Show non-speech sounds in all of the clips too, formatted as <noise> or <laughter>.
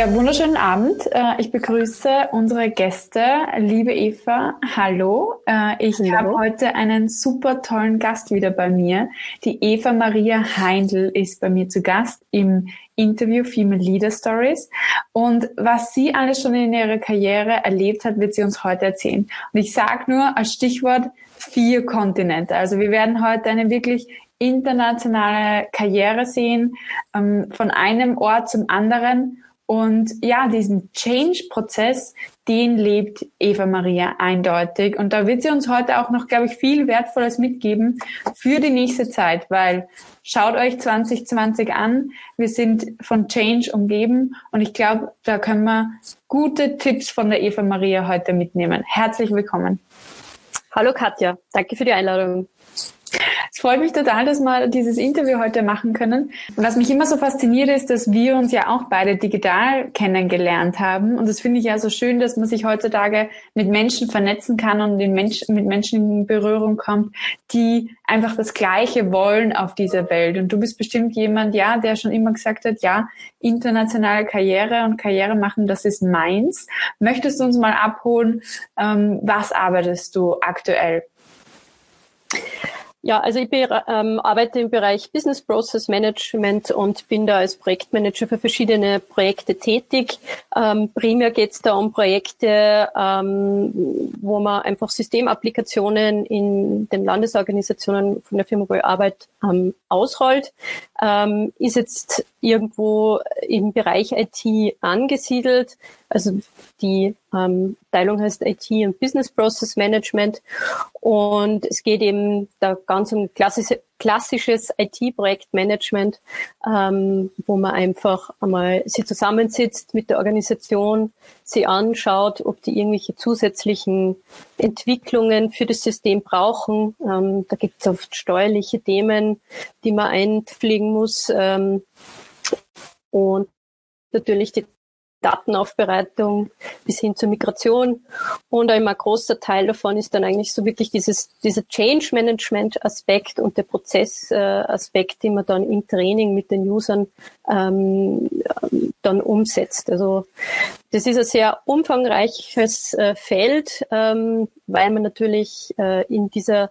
Ja, wunderschönen Abend. Äh, ich begrüße unsere Gäste. Liebe Eva, hallo. Äh, ich habe heute einen super tollen Gast wieder bei mir. Die Eva Maria Heindl ist bei mir zu Gast im Interview Female Leader Stories. Und was sie alles schon in ihrer Karriere erlebt hat, wird sie uns heute erzählen. Und ich sage nur als Stichwort vier Kontinente. Also wir werden heute eine wirklich internationale Karriere sehen, ähm, von einem Ort zum anderen und ja, diesen Change-Prozess, den lebt Eva Maria eindeutig. Und da wird sie uns heute auch noch, glaube ich, viel Wertvolles mitgeben für die nächste Zeit, weil schaut euch 2020 an. Wir sind von Change umgeben und ich glaube, da können wir gute Tipps von der Eva Maria heute mitnehmen. Herzlich willkommen. Hallo Katja, danke für die Einladung. Es freut mich total, dass wir dieses Interview heute machen können. Was mich immer so fasziniert ist, dass wir uns ja auch beide digital kennengelernt haben. Und das finde ich ja so schön, dass man sich heutzutage mit Menschen vernetzen kann und Mensch, mit Menschen in Berührung kommt, die einfach das Gleiche wollen auf dieser Welt. Und du bist bestimmt jemand, ja, der schon immer gesagt hat, ja, internationale Karriere und Karriere machen, das ist meins. Möchtest du uns mal abholen, ähm, was arbeitest du aktuell? Ja, also ich ähm, arbeite im Bereich Business Process Management und bin da als Projektmanager für verschiedene Projekte tätig. Ähm, primär geht es da um Projekte, ähm, wo man einfach Systemapplikationen in den Landesorganisationen von der Firma, wo ich arbeite, ähm, ausrollt. Ähm, ist jetzt irgendwo im Bereich IT angesiedelt. Also die ähm, Teilung heißt IT und Business Process Management. Und es geht eben da ganz um klassische, klassisches IT-Projektmanagement, ähm, wo man einfach einmal sie zusammensitzt mit der Organisation, sie anschaut, ob die irgendwelche zusätzlichen Entwicklungen für das System brauchen. Ähm, da gibt es oft steuerliche Themen, die man einfliegen muss. Ähm, und natürlich die Datenaufbereitung bis hin zur Migration. Und ein großer Teil davon ist dann eigentlich so wirklich dieses, dieser Change Management Aspekt und der Prozessaspekt, äh, den man dann im Training mit den Usern ähm, dann umsetzt. Also das ist ein sehr umfangreiches äh, Feld, ähm, weil man natürlich äh, in dieser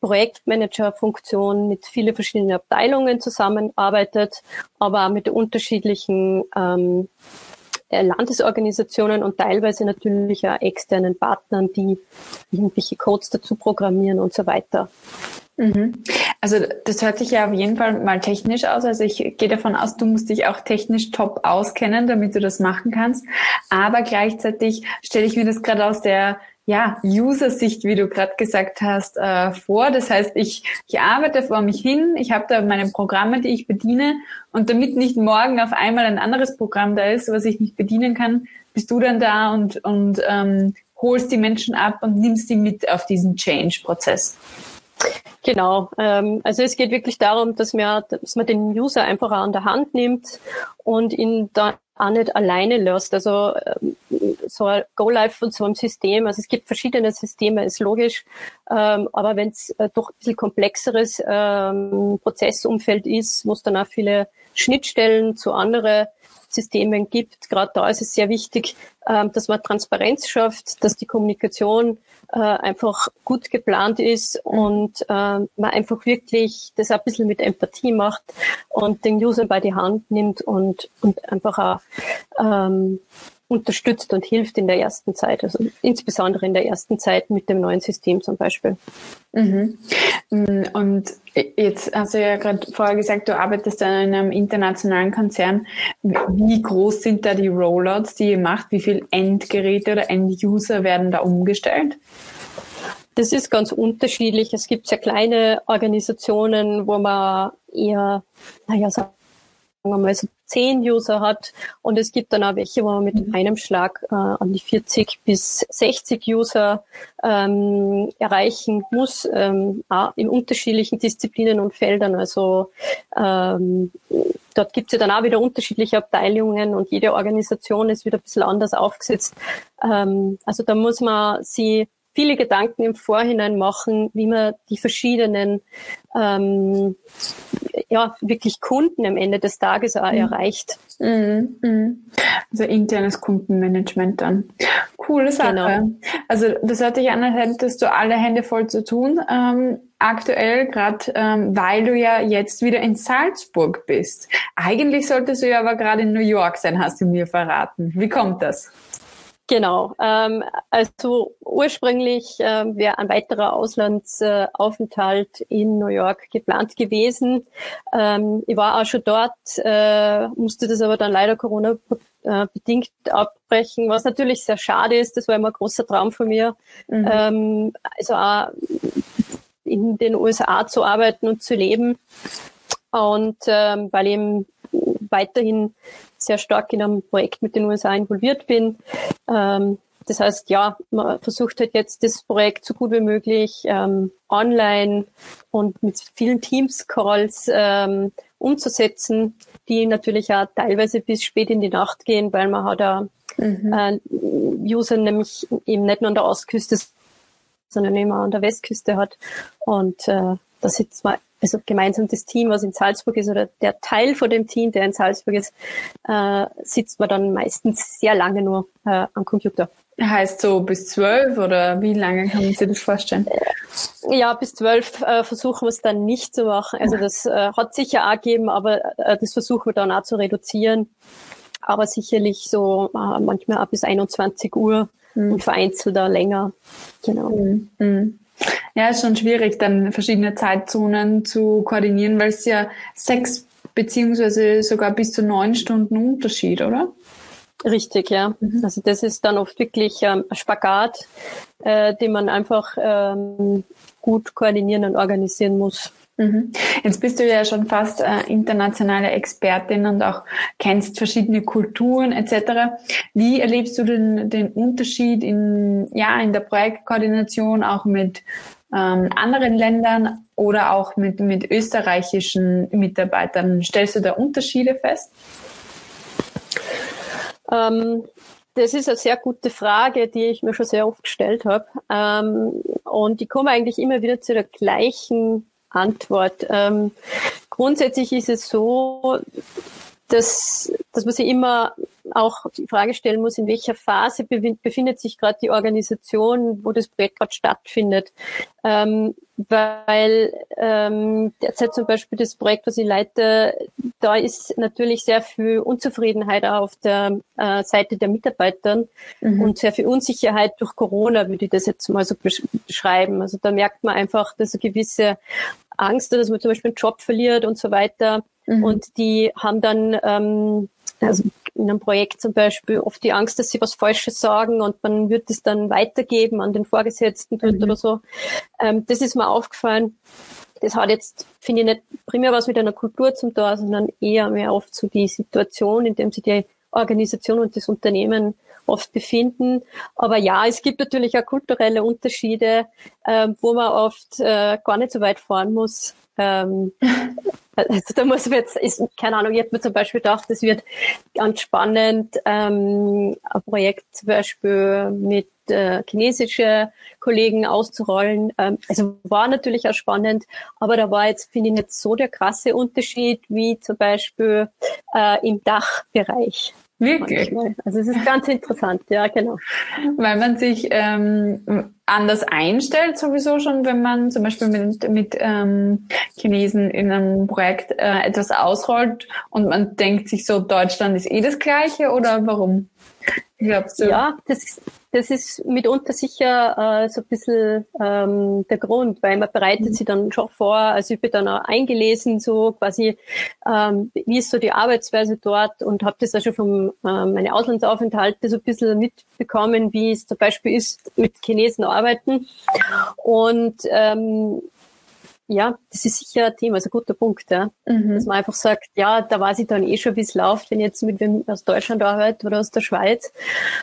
Projektmanager-Funktion mit vielen verschiedenen Abteilungen zusammenarbeitet, aber auch mit unterschiedlichen ähm, äh, Landesorganisationen und teilweise natürlich auch externen Partnern, die irgendwelche Codes dazu programmieren und so weiter. Mhm. Also das hört sich ja auf jeden Fall mal technisch aus. Also ich gehe davon aus, du musst dich auch technisch top auskennen, damit du das machen kannst. Aber gleichzeitig stelle ich mir das gerade aus der ja, User-Sicht, wie du gerade gesagt hast, äh, vor. Das heißt, ich, ich arbeite vor mich hin, ich habe da meine Programme, die ich bediene und damit nicht morgen auf einmal ein anderes Programm da ist, was ich nicht bedienen kann, bist du dann da und, und ähm, holst die Menschen ab und nimmst sie mit auf diesen Change-Prozess. Genau, ähm, also es geht wirklich darum, dass man, dass man den User einfach an der Hand nimmt und ihn dann auch nicht alleine lässt. Also ähm, so ein Go-Live von so einem System, also es gibt verschiedene Systeme, ist logisch, ähm, aber wenn es äh, doch ein bisschen komplexeres ähm, Prozessumfeld ist, wo es dann auch viele Schnittstellen zu anderen Systemen gibt, gerade da ist es sehr wichtig, ähm, dass man Transparenz schafft, dass die Kommunikation äh, einfach gut geplant ist und äh, man einfach wirklich das ein bisschen mit Empathie macht und den User bei die Hand nimmt und, und einfach auch ähm, unterstützt und hilft in der ersten Zeit, also insbesondere in der ersten Zeit mit dem neuen System zum Beispiel. Mhm. Und jetzt hast du ja gerade vorher gesagt, du arbeitest in einem internationalen Konzern. Wie groß sind da die Rollouts, die ihr macht? Wie viele Endgeräte oder Enduser werden da umgestellt? Das ist ganz unterschiedlich. Es gibt sehr kleine Organisationen, wo man eher, naja, sagen wir mal so zehn User hat. Und es gibt dann auch welche, wo man mit mhm. einem Schlag äh, an die 40 bis 60 User ähm, erreichen muss, ähm, in unterschiedlichen Disziplinen und Feldern. Also ähm, dort gibt es ja dann auch wieder unterschiedliche Abteilungen und jede Organisation ist wieder ein bisschen anders aufgesetzt. Ähm, also da muss man sie viele Gedanken im Vorhinein machen, wie man die verschiedenen ähm, ja wirklich Kunden am Ende des Tages auch mhm. erreicht. Mhm. Mhm. Also internes Kundenmanagement dann. Coole Sache. Genau. Also das hört sich an, als hättest du alle Hände voll zu tun. Ähm, aktuell, gerade ähm, weil du ja jetzt wieder in Salzburg bist. Eigentlich solltest du ja aber gerade in New York sein, hast du mir verraten. Wie kommt das? Genau. Ähm, also ursprünglich ähm, wäre ein weiterer Auslandsaufenthalt in New York geplant gewesen. Ähm, ich war auch schon dort, äh, musste das aber dann leider Corona äh, bedingt abbrechen, was natürlich sehr schade ist. Das war immer ein großer Traum von mir. Mhm. Ähm, also auch in den USA zu arbeiten und zu leben. Und ähm, weil eben weiterhin sehr stark in einem Projekt mit den USA involviert bin. Ähm, das heißt, ja, man versucht halt jetzt das Projekt so gut wie möglich ähm, online und mit vielen Teams-Calls ähm, umzusetzen, die natürlich auch teilweise bis spät in die Nacht gehen, weil man hat da mhm. äh, User nämlich eben nicht nur an der Ostküste, sondern immer an der Westküste hat. Und äh, da sitzt man also gemeinsam das Team, was in Salzburg ist, oder der Teil von dem Team, der in Salzburg ist, äh, sitzt man dann meistens sehr lange nur äh, am Computer. Heißt so bis zwölf oder wie lange kann man sich das vorstellen? Ja, bis zwölf äh, versuchen wir es dann nicht zu machen. Also das äh, hat sicher auch gegeben, aber äh, das versuchen wir dann auch zu reduzieren. Aber sicherlich so äh, manchmal auch bis 21 Uhr mhm. und vereinzelt da länger. Genau. Mhm. mhm. Ja, ist schon schwierig, dann verschiedene Zeitzonen zu koordinieren, weil es ja sechs beziehungsweise sogar bis zu neun Stunden Unterschied, oder? Richtig, ja. Mhm. Also das ist dann oft wirklich ähm, ein Spagat, äh, den man einfach ähm, gut koordinieren und organisieren muss. Mhm. Jetzt bist du ja schon fast äh, internationale Expertin und auch kennst verschiedene Kulturen etc. Wie erlebst du den, den Unterschied in, ja, in der Projektkoordination auch mit ähm, anderen Ländern oder auch mit, mit österreichischen Mitarbeitern? Stellst du da Unterschiede fest? Ähm, das ist eine sehr gute Frage, die ich mir schon sehr oft gestellt habe. Ähm, und ich komme eigentlich immer wieder zu der gleichen Antwort. Ähm, grundsätzlich ist es so, dass, dass man sich immer auch die Frage stellen muss, in welcher Phase befindet sich gerade die Organisation, wo das Projekt gerade stattfindet. Ähm, weil ähm, derzeit zum Beispiel das Projekt, was ich leite, da ist natürlich sehr viel Unzufriedenheit auch auf der äh, Seite der Mitarbeitern mhm. und sehr viel Unsicherheit durch Corona, würde ich das jetzt mal so beschreiben. Also da merkt man einfach, dass eine gewisse Angst, dass man zum Beispiel einen Job verliert und so weiter. Mhm. Und die haben dann ähm, also in einem Projekt zum Beispiel oft die Angst, dass sie was Falsches sagen und man wird es dann weitergeben an den Vorgesetzten mhm. oder so. Ähm, das ist mir aufgefallen. Das hat jetzt, finde ich, nicht primär was mit einer Kultur zum tun, sondern eher mehr oft so die Situation, in dem sich die Organisation und das Unternehmen oft befinden. Aber ja, es gibt natürlich auch kulturelle Unterschiede, äh, wo man oft äh, gar nicht so weit fahren muss. Ähm, also da muss man jetzt, ist, keine Ahnung, ich habe mir zum Beispiel gedacht, es wird ganz spannend, ähm, ein Projekt zum Beispiel mit äh, chinesische Kollegen auszurollen. Ähm, also war natürlich auch spannend, aber da war jetzt, finde ich, nicht so der krasse Unterschied wie zum Beispiel äh, im Dachbereich. Wirklich? Manchmal. Also es ist ganz interessant, ja, genau. Weil man sich ähm, anders einstellt, sowieso schon, wenn man zum Beispiel mit, mit ähm, Chinesen in einem Projekt äh, etwas ausrollt und man denkt sich so, Deutschland ist eh das Gleiche oder warum? Glaubst du? Ja, das, das ist mitunter sicher äh, so ein bisschen ähm, der Grund, weil man bereitet mhm. sich dann schon vor, also ich bin dann auch eingelesen, so quasi, ähm, wie ist so die Arbeitsweise dort und habe das auch schon von äh, meine Auslandsaufenthalte so ein bisschen mitbekommen, wie es zum Beispiel ist, mit Chinesen arbeiten. Und ähm, ja, das ist sicher ein Thema, ist ein guter Punkt, ja. Mhm. Dass man einfach sagt, ja, da weiß ich dann eh schon, wie es läuft, wenn ich jetzt mit wem aus Deutschland arbeite oder aus der Schweiz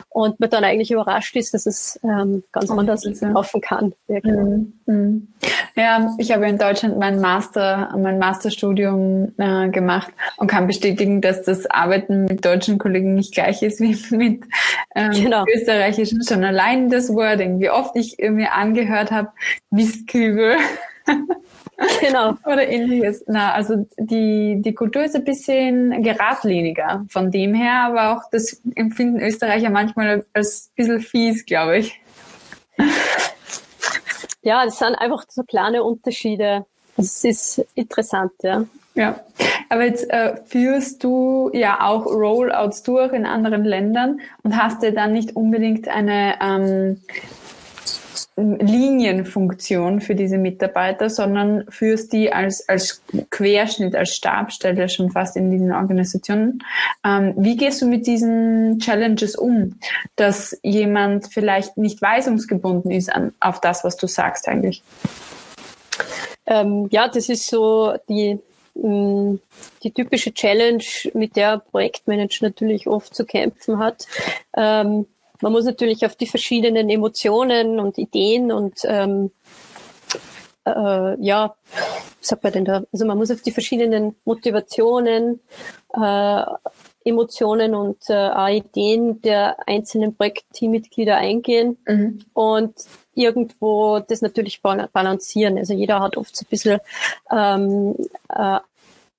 und man dann eigentlich überrascht ist, dass es ähm, ganz oh, anders laufen kann. Ja, genau. mhm. mhm. ja, ich habe in Deutschland mein Master, mein Masterstudium äh, gemacht und kann bestätigen, dass das Arbeiten mit deutschen Kollegen nicht gleich ist wie <laughs> mit ähm, genau. österreichischen. Schon allein das Wording, wie oft ich mir angehört habe, Mistkübel. Genau. <laughs> Oder ähnliches. Na, also die, die Kultur ist ein bisschen geradliniger von dem her, aber auch das empfinden Österreicher manchmal als ein bisschen fies, glaube ich. Ja, das sind einfach so kleine Unterschiede. Das ist interessant, ja. Ja, aber jetzt äh, führst du ja auch Rollouts durch in anderen Ländern und hast ja dann nicht unbedingt eine ähm, Linienfunktion für diese Mitarbeiter, sondern führst die als, als Querschnitt, als Stabstelle schon fast in diesen Organisationen. Ähm, wie gehst du mit diesen Challenges um, dass jemand vielleicht nicht weisungsgebunden ist an, auf das, was du sagst eigentlich? Ähm, ja, das ist so die, mm, die typische Challenge, mit der Projektmanager natürlich oft zu kämpfen hat. Ähm, man muss natürlich auf die verschiedenen Emotionen und Ideen und ähm, äh, ja, was sagt man denn da? Also man muss auf die verschiedenen Motivationen, äh, Emotionen und äh, Ideen der einzelnen Projektteammitglieder eingehen mhm. und irgendwo das natürlich balancieren. Also jeder hat oft so ein bisschen ähm, äh,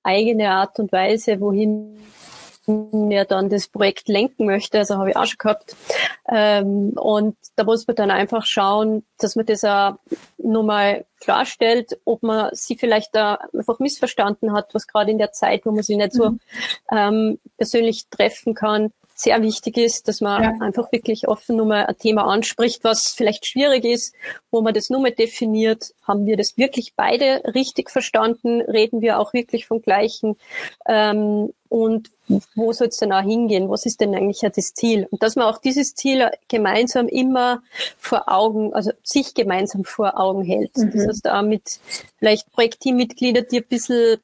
eigene Art und Weise, wohin er dann das Projekt lenken möchte. Also habe ich auch schon gehabt. Ähm, und da muss man dann einfach schauen, dass man das auch nochmal klarstellt, ob man sie vielleicht da einfach missverstanden hat, was gerade in der Zeit, wo man sie nicht so mhm. ähm, persönlich treffen kann, sehr wichtig ist, dass man ja. einfach wirklich offen nur mal ein Thema anspricht, was vielleicht schwierig ist, wo man das nur mal definiert. Haben wir das wirklich beide richtig verstanden? Reden wir auch wirklich vom Gleichen? Ähm, und wo soll es denn auch hingehen? Was ist denn eigentlich das Ziel? Und dass man auch dieses Ziel gemeinsam immer vor Augen, also sich gemeinsam vor Augen hält. Mhm. Das heißt, auch mit vielleicht Projektteammitglieder, die ein bisschen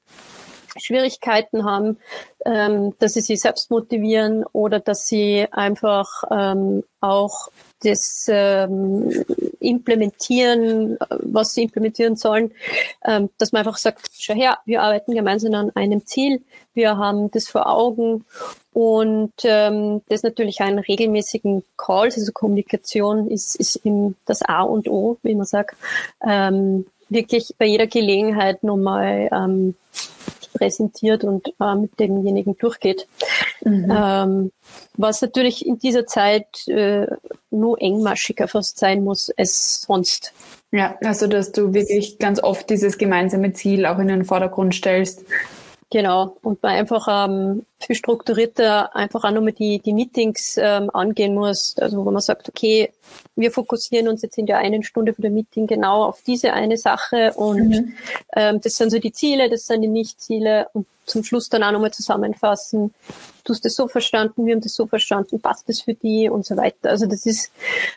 Schwierigkeiten haben, ähm, dass sie sich selbst motivieren oder dass sie einfach ähm, auch das ähm, implementieren, was sie implementieren sollen, ähm, dass man einfach sagt, schau her, wir arbeiten gemeinsam an einem Ziel, wir haben das vor Augen. Und ähm, das natürlich einen regelmäßigen Calls, also Kommunikation ist, ist im, das A und O, wie man sagt, ähm, wirklich bei jeder Gelegenheit nochmal ähm, präsentiert und äh, mit demjenigen durchgeht. Mhm. Ähm, was natürlich in dieser Zeit äh, nur engmaschiger fast sein muss als sonst. Ja, also dass du wirklich ganz oft dieses gemeinsame Ziel auch in den Vordergrund stellst. Genau, und man einfach ähm, viel strukturierter einfach auch nochmal die, die Meetings ähm, angehen muss. Also wo man sagt, okay, wir fokussieren uns jetzt in der einen Stunde für der Meeting genau auf diese eine Sache und mhm. ähm, das sind so die Ziele, das sind die Nicht-Ziele und zum Schluss dann auch nochmal zusammenfassen. Du hast das so verstanden, wir haben das so verstanden, passt das für die und so weiter. Also das ist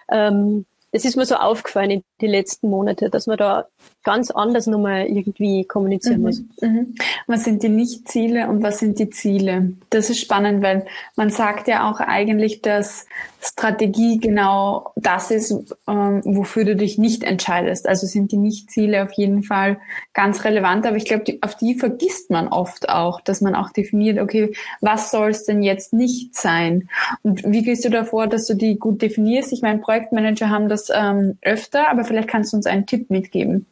ähm, es ist mir so aufgefallen in den letzten Monaten, dass man da ganz anders nochmal irgendwie kommunizieren mhm. muss. Mhm. Was sind die Nicht-Ziele und was sind die Ziele? Das ist spannend, weil man sagt ja auch eigentlich, dass Strategie genau das ist, ähm, wofür du dich nicht entscheidest. Also sind die Nicht-Ziele auf jeden Fall ganz relevant, aber ich glaube, auf die vergisst man oft auch, dass man auch definiert, okay, was soll es denn jetzt nicht sein? Und wie gehst du davor, dass du die gut definierst? Ich meine, Projektmanager haben das ähm, öfter, aber vielleicht kannst du uns einen Tipp mitgeben.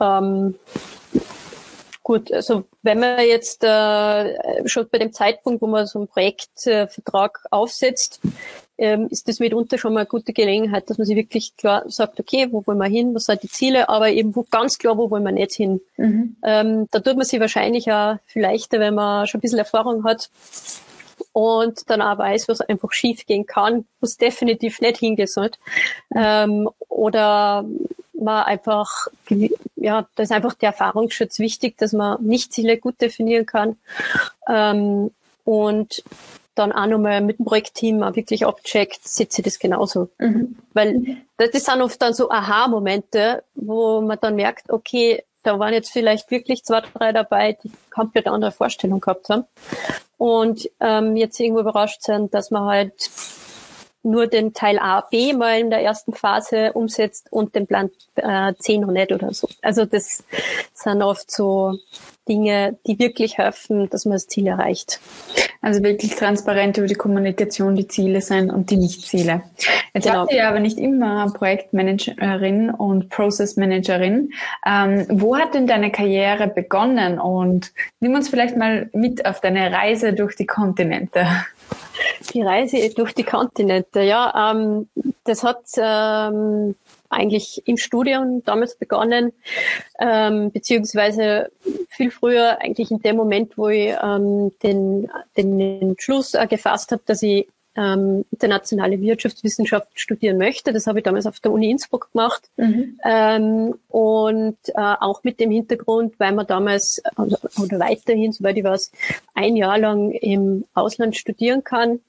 Ähm, gut, also wenn man jetzt äh, schon bei dem Zeitpunkt, wo man so einen Projektvertrag äh, aufsetzt, ähm, ist das mitunter schon mal eine gute Gelegenheit, dass man sich wirklich klar sagt, okay, wo wollen wir hin, was sind die Ziele, aber eben wo, ganz klar, wo wollen wir nicht hin. Mhm. Ähm, da tut man sich wahrscheinlich auch viel leichter, wenn man schon ein bisschen Erfahrung hat und dann auch weiß, was einfach schief gehen kann, was definitiv nicht sollte. Ähm, oder man einfach, ja, da ist einfach der Erfahrungsschutz wichtig, dass man nicht Ziele gut definieren kann. Ähm, und dann auch nochmal mit dem Projektteam auch wirklich abcheckt, sitze ich das genauso. Mhm. Weil das sind oft dann so Aha-Momente, wo man dann merkt, okay, da waren jetzt vielleicht wirklich zwei, drei dabei, die komplett andere Vorstellung gehabt haben. Und ähm, jetzt irgendwo überrascht sind, dass man halt nur den Teil A, B mal in der ersten Phase umsetzt und den Plan äh, C noch nicht oder so. Also das sind oft so Dinge, die wirklich helfen, dass man das Ziel erreicht. Also wirklich transparent über die Kommunikation die Ziele sein und die Nicht-Ziele. Jetzt genau. habt ihr aber nicht immer Projektmanagerin und Process Managerin. Ähm, wo hat denn deine Karriere begonnen? Und nimm uns vielleicht mal mit auf deine Reise durch die Kontinente. Die Reise durch die Kontinente, ja, ähm, das hat ähm, eigentlich im Studium damals begonnen, ähm, beziehungsweise viel früher, eigentlich in dem Moment, wo ich ähm, den, den Entschluss äh, gefasst habe, dass ich ähm, internationale Wirtschaftswissenschaft studieren möchte. Das habe ich damals auf der Uni Innsbruck gemacht. Mhm. Ähm, und äh, auch mit dem Hintergrund, weil man damals also, oder weiterhin, soweit ich weiß, ein Jahr lang im Ausland studieren kann,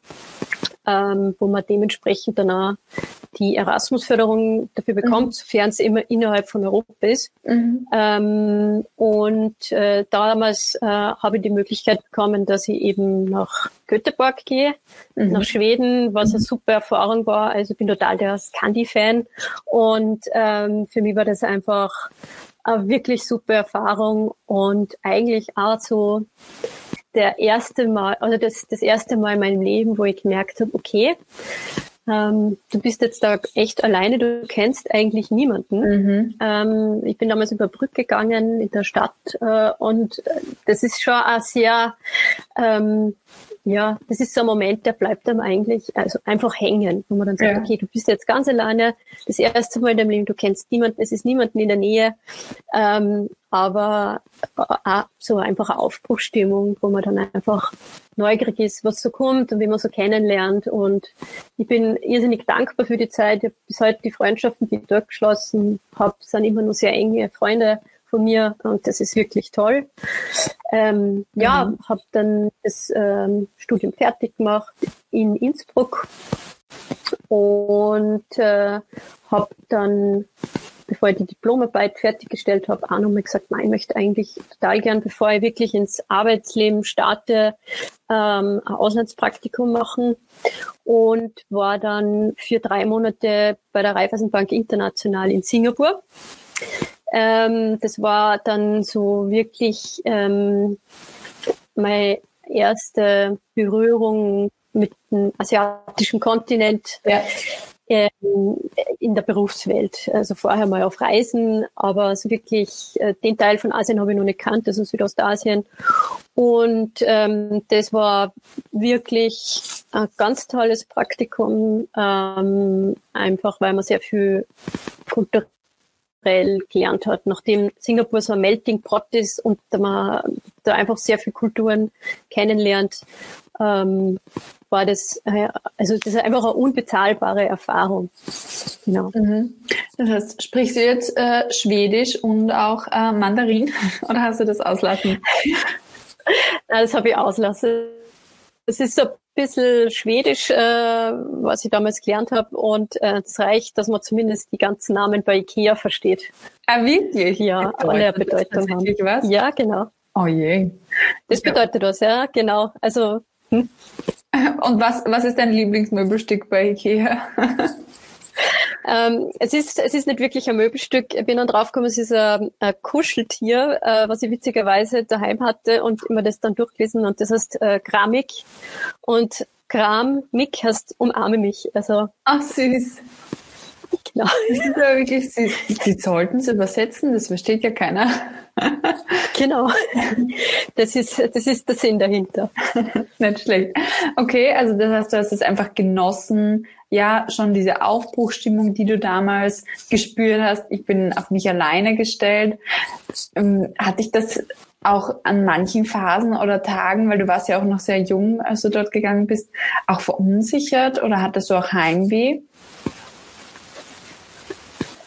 ähm, wo man dementsprechend dann auch die Erasmus-Förderung dafür bekommt, mhm. sofern es immer innerhalb von Europa ist. Mhm. Ähm, und äh, damals äh, habe ich die Möglichkeit bekommen, dass ich eben nach Göteborg gehe, mhm. nach Schweden, was eine mhm. super Erfahrung war. Also ich bin total der Scandi-Fan. Und ähm, für mich war das einfach eine wirklich super Erfahrung und eigentlich auch so der erste Mal, also das, das erste Mal in meinem Leben, wo ich gemerkt habe, okay, ähm, du bist jetzt da echt alleine, du kennst eigentlich niemanden. Mhm. Ähm, ich bin damals über Brück gegangen in der Stadt äh, und das ist schon ein sehr ähm, ja, das ist so ein Moment, der bleibt einem eigentlich also einfach hängen, wo man dann sagt, ja. okay, du bist jetzt ganz alleine, das erste Mal in deinem Leben, du kennst niemanden, es ist niemanden in der Nähe, ähm, aber äh, so einfach eine Aufbruchstimmung, wo man dann einfach neugierig ist, was so kommt und wie man so kennenlernt. Und ich bin irrsinnig dankbar für die Zeit. Ich habe bis heute die Freundschaften, die ich dort geschlossen habe, sind immer nur sehr enge Freunde von mir und das ist wirklich toll. Ähm, mhm. Ja, habe dann das ähm, Studium fertig gemacht in Innsbruck und äh, habe dann, bevor ich die Diplomarbeit fertiggestellt habe, auch nochmal gesagt, nein, ich möchte eigentlich total gern, bevor ich wirklich ins Arbeitsleben starte, ähm, ein Auslandspraktikum machen und war dann für drei Monate bei der Raiffeisenbank International in Singapur ähm, das war dann so wirklich ähm, meine erste Berührung mit dem asiatischen Kontinent ja. Ähm, in der Berufswelt. Also vorher mal auf Reisen, aber so wirklich äh, den Teil von Asien habe ich noch nicht kannt, also Südostasien. Und ähm, das war wirklich ein ganz tolles Praktikum, ähm, einfach weil man sehr viel kulturell gelernt hat, nachdem Singapur so ein Melting Pot ist und man da einfach sehr viel Kulturen kennenlernt, ähm, war das, äh, also das ist einfach eine unbezahlbare Erfahrung. Genau. Mhm. Das heißt, sprichst du jetzt äh, Schwedisch und auch äh, Mandarin <laughs> oder hast du das auslassen? <laughs> das habe ich auslassen. Das ist so bisschen Schwedisch, äh, was ich damals gelernt habe. Und äh, das reicht, dass man zumindest die ganzen Namen bei Ikea versteht. Ah, wirklich? Ja, alle Bedeutung haben. Was? Ja, genau. Oh je. Das bedeutet was, ja, genau. Also. Hm. Und was, was ist dein Lieblingsmöbelstück bei Ikea? <laughs> Ähm, es, ist, es ist nicht wirklich ein Möbelstück. Ich bin dann draufgekommen, es ist ein, ein Kuscheltier, äh, was ich witzigerweise daheim hatte und immer das dann durchgelesen und das heißt äh, Kramik. Und Kram, Mick heißt umarme mich. Also, Ach, süß. Genau. <laughs> Das ist ja wirklich süß. Die sollten es übersetzen, das versteht ja keiner. Genau. <laughs> Das ist, das ist der Sinn dahinter. Nicht schlecht. Okay, also das heißt, du hast es einfach genossen, ja, schon diese Aufbruchstimmung, die du damals gespürt hast. Ich bin auf mich alleine gestellt. Ähm, hat dich das auch an manchen Phasen oder Tagen, weil du warst ja auch noch sehr jung, als du dort gegangen bist, auch verunsichert oder hattest du auch Heimweh?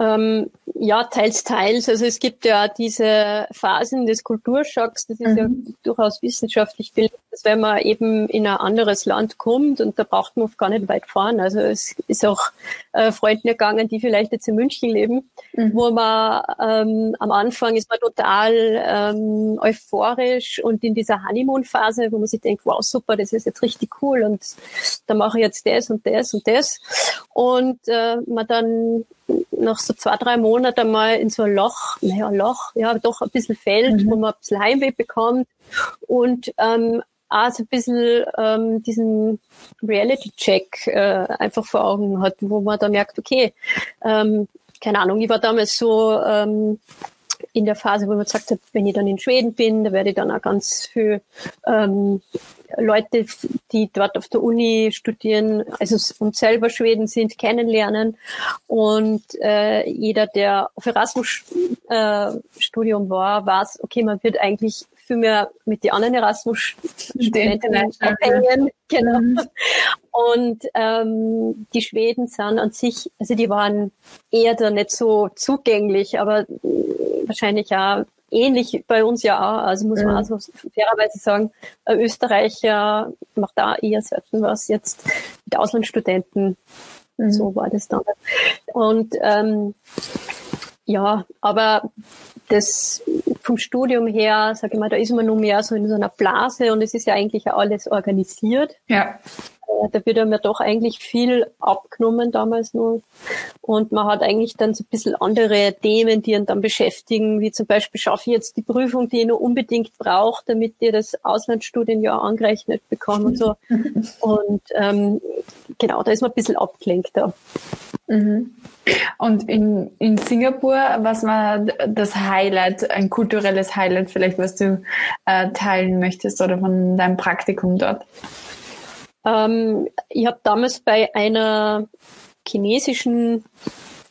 Ähm, ja, teils, teils. Also es gibt ja diese Phasen des Kulturschocks, das ist mhm. ja durchaus wissenschaftlich belegt, dass wenn man eben in ein anderes Land kommt und da braucht man oft gar nicht weit fahren. Also es ist auch äh, Freunden ergangen, die vielleicht jetzt in München leben, mhm. wo man ähm, am Anfang ist man total ähm, euphorisch und in dieser Honeymoon-Phase, wo man sich denkt, wow, super, das ist jetzt richtig cool und da mache ich jetzt das und das und das. Und äh, man dann nach so zwei, drei Monaten mal in so ein Loch, naja, Loch, ja, doch ein bisschen fällt, mhm. wo man ein bisschen Heimweh bekommt und ähm, auch so ein bisschen ähm, diesen Reality-Check äh, einfach vor Augen hat, wo man da merkt, okay, ähm, keine Ahnung, ich war damals so ähm, in der Phase, wo man gesagt hat, wenn ich dann in Schweden bin, da werde ich dann auch ganz viel ähm, Leute, die dort auf der Uni studieren, also und selber Schweden sind, kennenlernen. Und äh, jeder, der auf Erasmus-Studium äh, war, weiß, okay, man wird eigentlich viel mehr mit den anderen Erasmus-Studenten abhängen. Genau. Mhm. Und ähm, die Schweden sind an sich, also die waren eher da nicht so zugänglich, aber wahrscheinlich auch ähnlich bei uns ja auch. Also muss man also fairerweise sagen, Österreicher macht da eher selten was jetzt mit Auslandsstudenten. Mhm. So war das dann. Und ähm, ja, aber das vom Studium her, sage ich mal, da ist man nur mehr so in so einer Blase und es ist ja eigentlich alles organisiert. Ja. Äh, da wird einem ja doch eigentlich viel abgenommen damals nur. Und man hat eigentlich dann so ein bisschen andere Themen, die einen dann beschäftigen, wie zum Beispiel schaffe ich jetzt die Prüfung, die ich nur unbedingt brauche, damit ihr das Auslandsstudienjahr angerechnet bekommt und so. <laughs> Und ähm, genau, da ist man ein bisschen abgelenkter. Mhm. Und in, in Singapur, was war das Highlight, ein kulturelles Highlight vielleicht, was du äh, teilen möchtest oder von deinem Praktikum dort? Ähm, ich habe damals bei einer chinesischen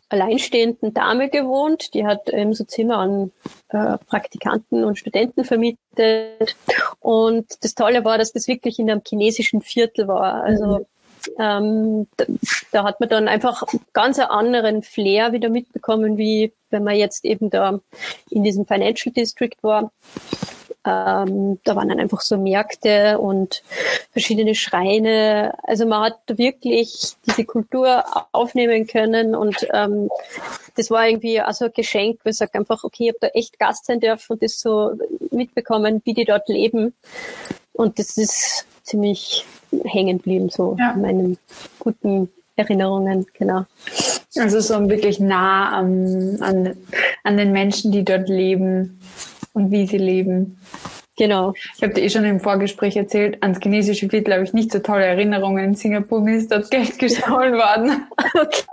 alleinstehenden Dame gewohnt. Die hat ähm, so Zimmer an äh, Praktikanten und Studenten vermietet. Und das Tolle war, dass das wirklich in einem chinesischen Viertel war. Also mhm. Ähm, da, da, hat man dann einfach ganz einen anderen Flair wieder mitbekommen, wie wenn man jetzt eben da in diesem Financial District war. Ähm, da waren dann einfach so Märkte und verschiedene Schreine. Also man hat wirklich diese Kultur aufnehmen können und ähm, das war irgendwie also ein Geschenk, wo ich sage einfach, okay, ich habe da echt Gast sein dürfen und das so mitbekommen, wie die dort leben. Und das ist ziemlich hängen geblieben, so ja. in meinen guten Erinnerungen, genau. Also so wirklich nah an, an, an den Menschen, die dort leben und wie sie leben. Genau. Ich habe dir eh schon im Vorgespräch erzählt, ans chinesische Viertel habe ich nicht so tolle Erinnerungen. In Singapur ist dort <laughs> Geld gestohlen worden. <laughs>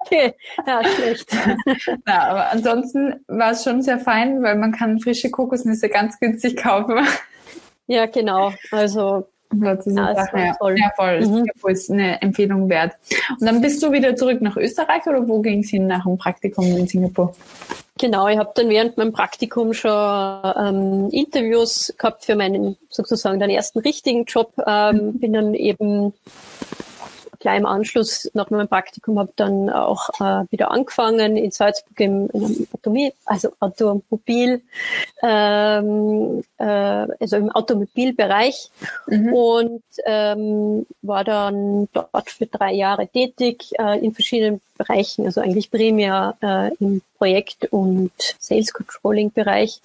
Okay, ja, schlecht. <laughs> Na, aber ansonsten war es schon sehr fein, weil man kann frische Kokosnüsse ganz günstig kaufen. Ja, genau. Also das ist ja, ja. Toll. ja, voll. Mhm. Singapur ist eine Empfehlung wert. Und dann bist du wieder zurück nach Österreich oder wo ging es hin nach dem Praktikum in Singapur? Genau, ich habe dann während meinem Praktikum schon ähm, Interviews gehabt für meinen sozusagen den ersten richtigen Job. Ähm, bin dann eben gleich im Anschluss nach meinem Praktikum habe dann auch äh, wieder angefangen in Salzburg im, einem Automobil, also Automobil, ähm, äh, also im Automobilbereich mhm. und ähm, war dann dort für drei Jahre tätig äh, in verschiedenen Bereichen, also eigentlich primär äh, im Projekt- und Sales Controlling Bereich,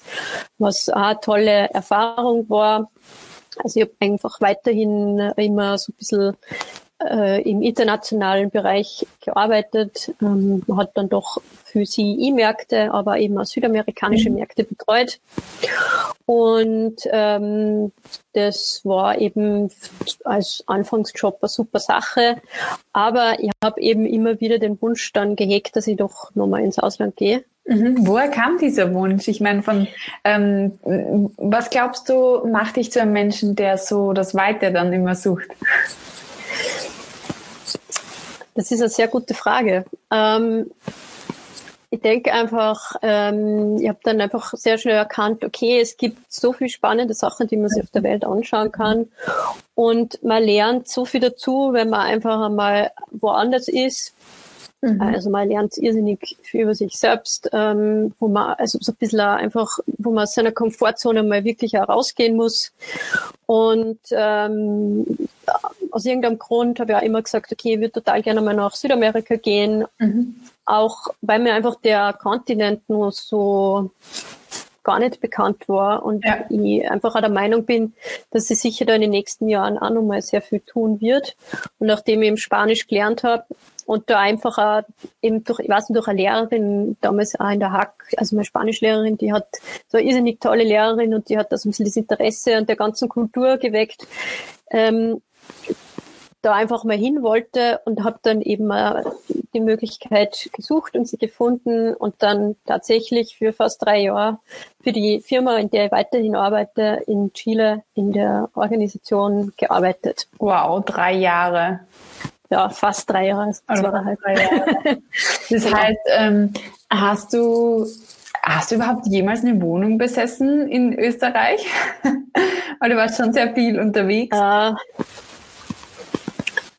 was eine tolle Erfahrung war. Also ich habe einfach weiterhin immer so ein bisschen äh, im internationalen Bereich gearbeitet. Ähm, hat dann doch für sie E-Märkte, aber eben auch südamerikanische mhm. Märkte betreut. Und ähm, das war eben als Anfangsjob eine super Sache. Aber ich habe eben immer wieder den Wunsch dann gehegt, dass ich doch nochmal ins Ausland gehe. Mhm. Woher kam dieser Wunsch? Ich meine, von ähm, was glaubst du, macht dich zu einem Menschen, der so das Weite dann immer sucht? Das ist eine sehr gute Frage. Ähm, ich denke einfach, ähm, ich habe dann einfach sehr schnell erkannt, okay, es gibt so viele spannende Sachen, die man sich auf der Welt anschauen kann. Und man lernt so viel dazu, wenn man einfach einmal woanders ist. Mhm. Also man lernt irrsinnig viel über sich selbst, ähm, wo man also so ein bisschen einfach, wo man aus seiner Komfortzone mal wirklich herausgehen muss. Und ähm, aus irgendeinem Grund habe ich auch immer gesagt, okay, ich würde total gerne mal nach Südamerika gehen. Mhm auch weil mir einfach der Kontinent nur so gar nicht bekannt war und ja. ich einfach auch der Meinung bin, dass sie sicher da in den nächsten Jahren auch nochmal sehr viel tun wird. Und nachdem ich eben Spanisch gelernt habe und da einfach auch eben durch, ich weiß nicht, durch eine Lehrerin damals auch in der Hack, also meine Spanischlehrerin, die hat so eine irrsinnig tolle Lehrerin und die hat das ein bisschen das Interesse an der ganzen Kultur geweckt. Ähm, da einfach mal hin wollte und habe dann eben die Möglichkeit gesucht und sie gefunden und dann tatsächlich für fast drei Jahre für die Firma, in der ich weiterhin arbeite, in Chile in der Organisation gearbeitet. Wow, drei Jahre. Ja, fast drei Jahre. Also drei Jahre. Das genau. heißt, ähm, hast du Hast du überhaupt jemals eine Wohnung besessen in Österreich? <laughs> Weil du warst schon sehr viel unterwegs. Äh,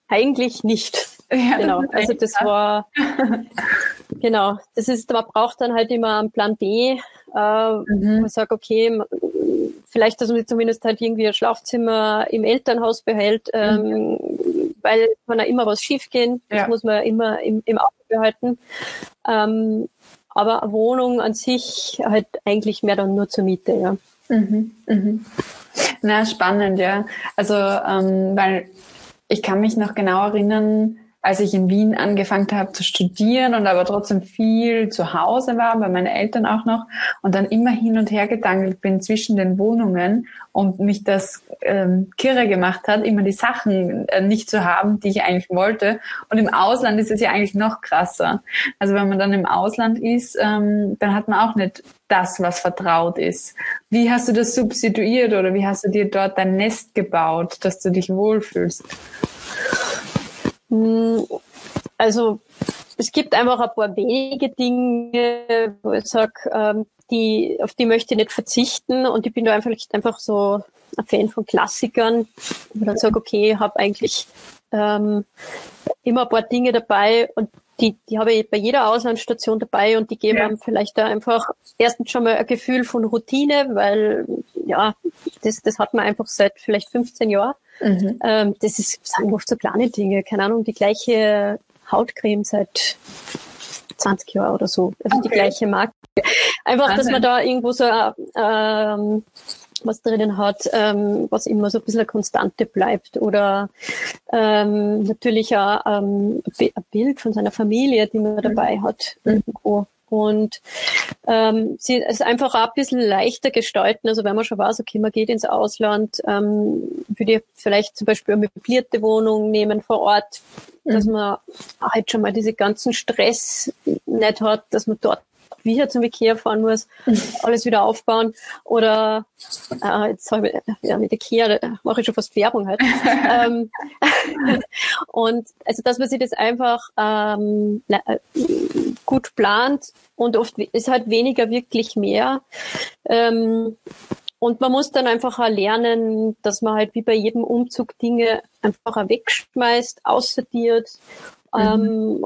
eigentlich nicht. Ja, genau. Also das war <laughs> genau. Das ist, man braucht dann halt immer einen Plan B. Äh, mhm. Man sagt, okay, vielleicht, dass man zumindest halt irgendwie ein Schlafzimmer im Elternhaus behält, ähm, mhm. weil kann ja immer was schiefgehen. Das ja. muss man immer im, im Auge behalten. Ähm, aber eine Wohnung an sich halt eigentlich mehr dann nur zur Miete, ja. Mhm. Mhm. Na, spannend, ja. Also, ähm, weil ich kann mich noch genau erinnern, als ich in Wien angefangen habe zu studieren und aber trotzdem viel zu Hause war, bei meinen Eltern auch noch, und dann immer hin und her gedangelt bin zwischen den Wohnungen und mich das ähm, kirre gemacht hat, immer die Sachen äh, nicht zu haben, die ich eigentlich wollte. Und im Ausland ist es ja eigentlich noch krasser. Also wenn man dann im Ausland ist, ähm, dann hat man auch nicht das, was vertraut ist. Wie hast du das substituiert oder wie hast du dir dort dein Nest gebaut, dass du dich wohlfühlst? Also es gibt einfach ein paar wenige Dinge, wo ich sage, ähm, die, auf die möchte ich nicht verzichten und ich bin da einfach, einfach so ein Fan von Klassikern, wo dann sage, okay, ich habe eigentlich ähm, immer ein paar Dinge dabei und die, die habe ich bei jeder Auslandsstation dabei und die geben ja. einem vielleicht da einfach erstens schon mal ein Gefühl von Routine, weil ja, das, das hat man einfach seit vielleicht 15 Jahren. Mhm. Ähm, das ist, sagen oft so kleine Dinge, keine Ahnung, die gleiche Hautcreme seit 20 Jahren oder so, also okay. die gleiche Marke. Einfach, dass man da irgendwo so ähm, was drinnen hat, ähm, was immer so ein bisschen eine Konstante bleibt. Oder ähm, natürlich auch ähm, ein Bild von seiner Familie, die man dabei hat. Mhm. Irgendwo. Und ähm, sie es einfach auch ein bisschen leichter gestalten. Also wenn man schon weiß, okay, man geht ins Ausland, ähm, würde ich vielleicht zum Beispiel eine möblierte Wohnung nehmen vor Ort, mhm. dass man halt schon mal diese ganzen Stress nicht hat, dass man dort wieder zum Ikea fahren muss, <laughs> alles wieder aufbauen. Oder äh, jetzt habe ich, ja, mit Ikea mache ich schon fast Werbung halt. <laughs> ähm, <laughs> und also dass man sich das einfach ähm, äh, gut plant und oft ist halt weniger wirklich mehr. Ähm, und man muss dann einfach auch lernen, dass man halt wie bei jedem Umzug Dinge einfach auch wegschmeißt, aussortiert Mhm. Ähm,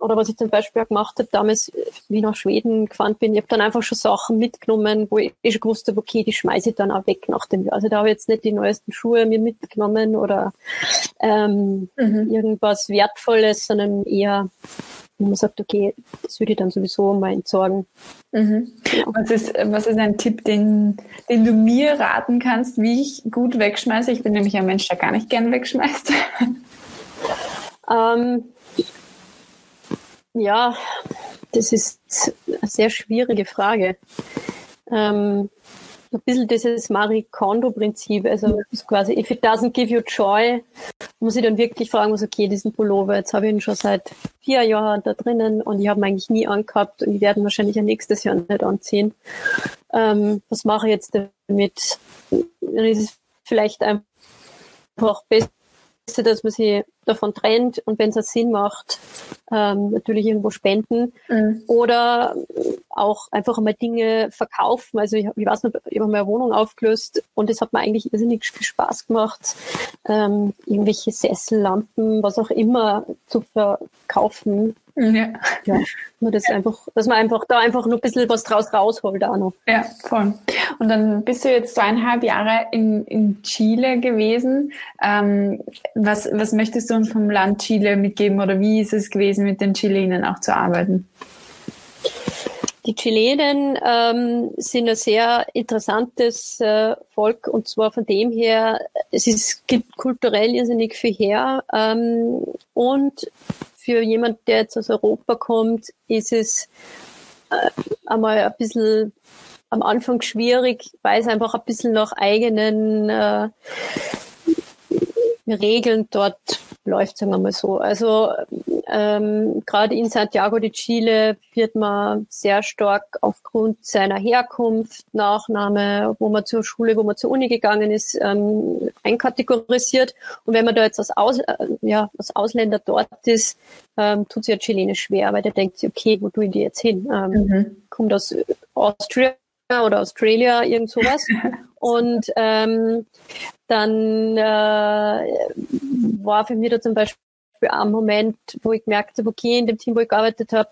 oder was ich zum Beispiel auch gemacht habe, damals, wie ich nach Schweden gefahren bin, ich habe dann einfach schon Sachen mitgenommen, wo ich schon gewusst habe, okay, die schmeiße ich dann auch weg nach dem Jahr. Also da habe ich jetzt nicht die neuesten Schuhe mir mitgenommen oder ähm, mhm. irgendwas Wertvolles, sondern eher wo man sagt, okay, das würde ich dann sowieso mal entsorgen. Mhm. Genau. Was, ist, was ist ein Tipp, den, den du mir raten kannst, wie ich gut wegschmeiße? Ich bin nämlich ein Mensch, der gar nicht gern wegschmeißt. <laughs> Ähm, ja, das ist eine sehr schwierige Frage. Ähm, ein bisschen dieses Marie Kondo-Prinzip, also quasi, if it doesn't give you joy, muss ich dann wirklich fragen, was okay, diesen Pullover, jetzt habe ich ihn schon seit vier Jahren da drinnen und ich habe ihn eigentlich nie angehabt und ich werde ihn wahrscheinlich ein nächstes Jahr nicht anziehen. Ähm, was mache ich jetzt damit? Dann ist es vielleicht einfach besser, dass man sie davon trennt und wenn es Sinn macht, ähm, natürlich irgendwo spenden mhm. oder auch einfach einmal Dinge verkaufen. Also ich, ich weiß noch, ich habe meine Wohnung aufgelöst und es hat mir eigentlich irrsinnig viel Spaß gemacht, ähm, irgendwelche Sessel, Lampen, was auch immer zu verkaufen. Ja. ja. Nur das ja. einfach, dass man einfach da einfach nur ein bisschen was draus rausholt auch noch. Ja, voll. Und dann bist du jetzt zweieinhalb Jahre in, in Chile gewesen. Ähm, was, was möchtest du uns vom Land Chile mitgeben oder wie ist es gewesen, mit den Chilenen auch zu arbeiten? Die Chilenen ähm, sind ein sehr interessantes äh, Volk und zwar von dem her, es ist, gibt kulturell irrsinnig viel her ähm, und für jemand, der jetzt aus Europa kommt, ist es äh, einmal ein bisschen am Anfang schwierig, weil es einfach ein bisschen nach eigenen äh, Regeln dort läuft, sagen wir mal so. Also ähm, gerade in Santiago de Chile wird man sehr stark aufgrund seiner Herkunft, Nachname, wo man zur Schule, wo man zur Uni gegangen ist, ähm, einkategorisiert. Und wenn man da jetzt als, Aus, äh, ja, als Ausländer dort ist, ähm, tut sich ja Chilene schwer, weil der denkt sich, okay, wo tue ich die jetzt hin? Ähm, mhm. Kommt aus Austria oder Australia, irgend sowas. <laughs> Und ähm, dann äh, war für mich da zum Beispiel ein Moment, wo ich gemerkt habe, okay, in dem Team, wo ich gearbeitet habe,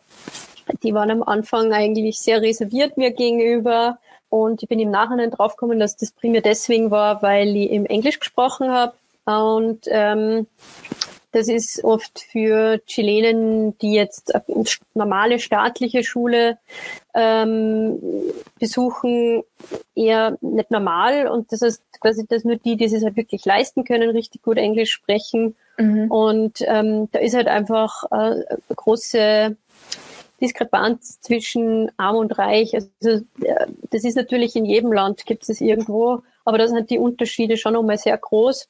die waren am Anfang eigentlich sehr reserviert mir gegenüber. Und ich bin im Nachhinein draufgekommen, dass das primär deswegen war, weil ich im Englisch gesprochen habe. Und ähm, das ist oft für Chilenen, die jetzt eine normale staatliche Schule ähm, besuchen, eher nicht normal. Und das ist quasi das nur die, die es halt wirklich leisten können, richtig gut Englisch sprechen. Mhm. Und ähm, da ist halt einfach äh, eine große Diskrepanz zwischen arm und reich. Also äh, das ist natürlich in jedem Land gibt es irgendwo, aber da sind die Unterschiede schon nochmal sehr groß.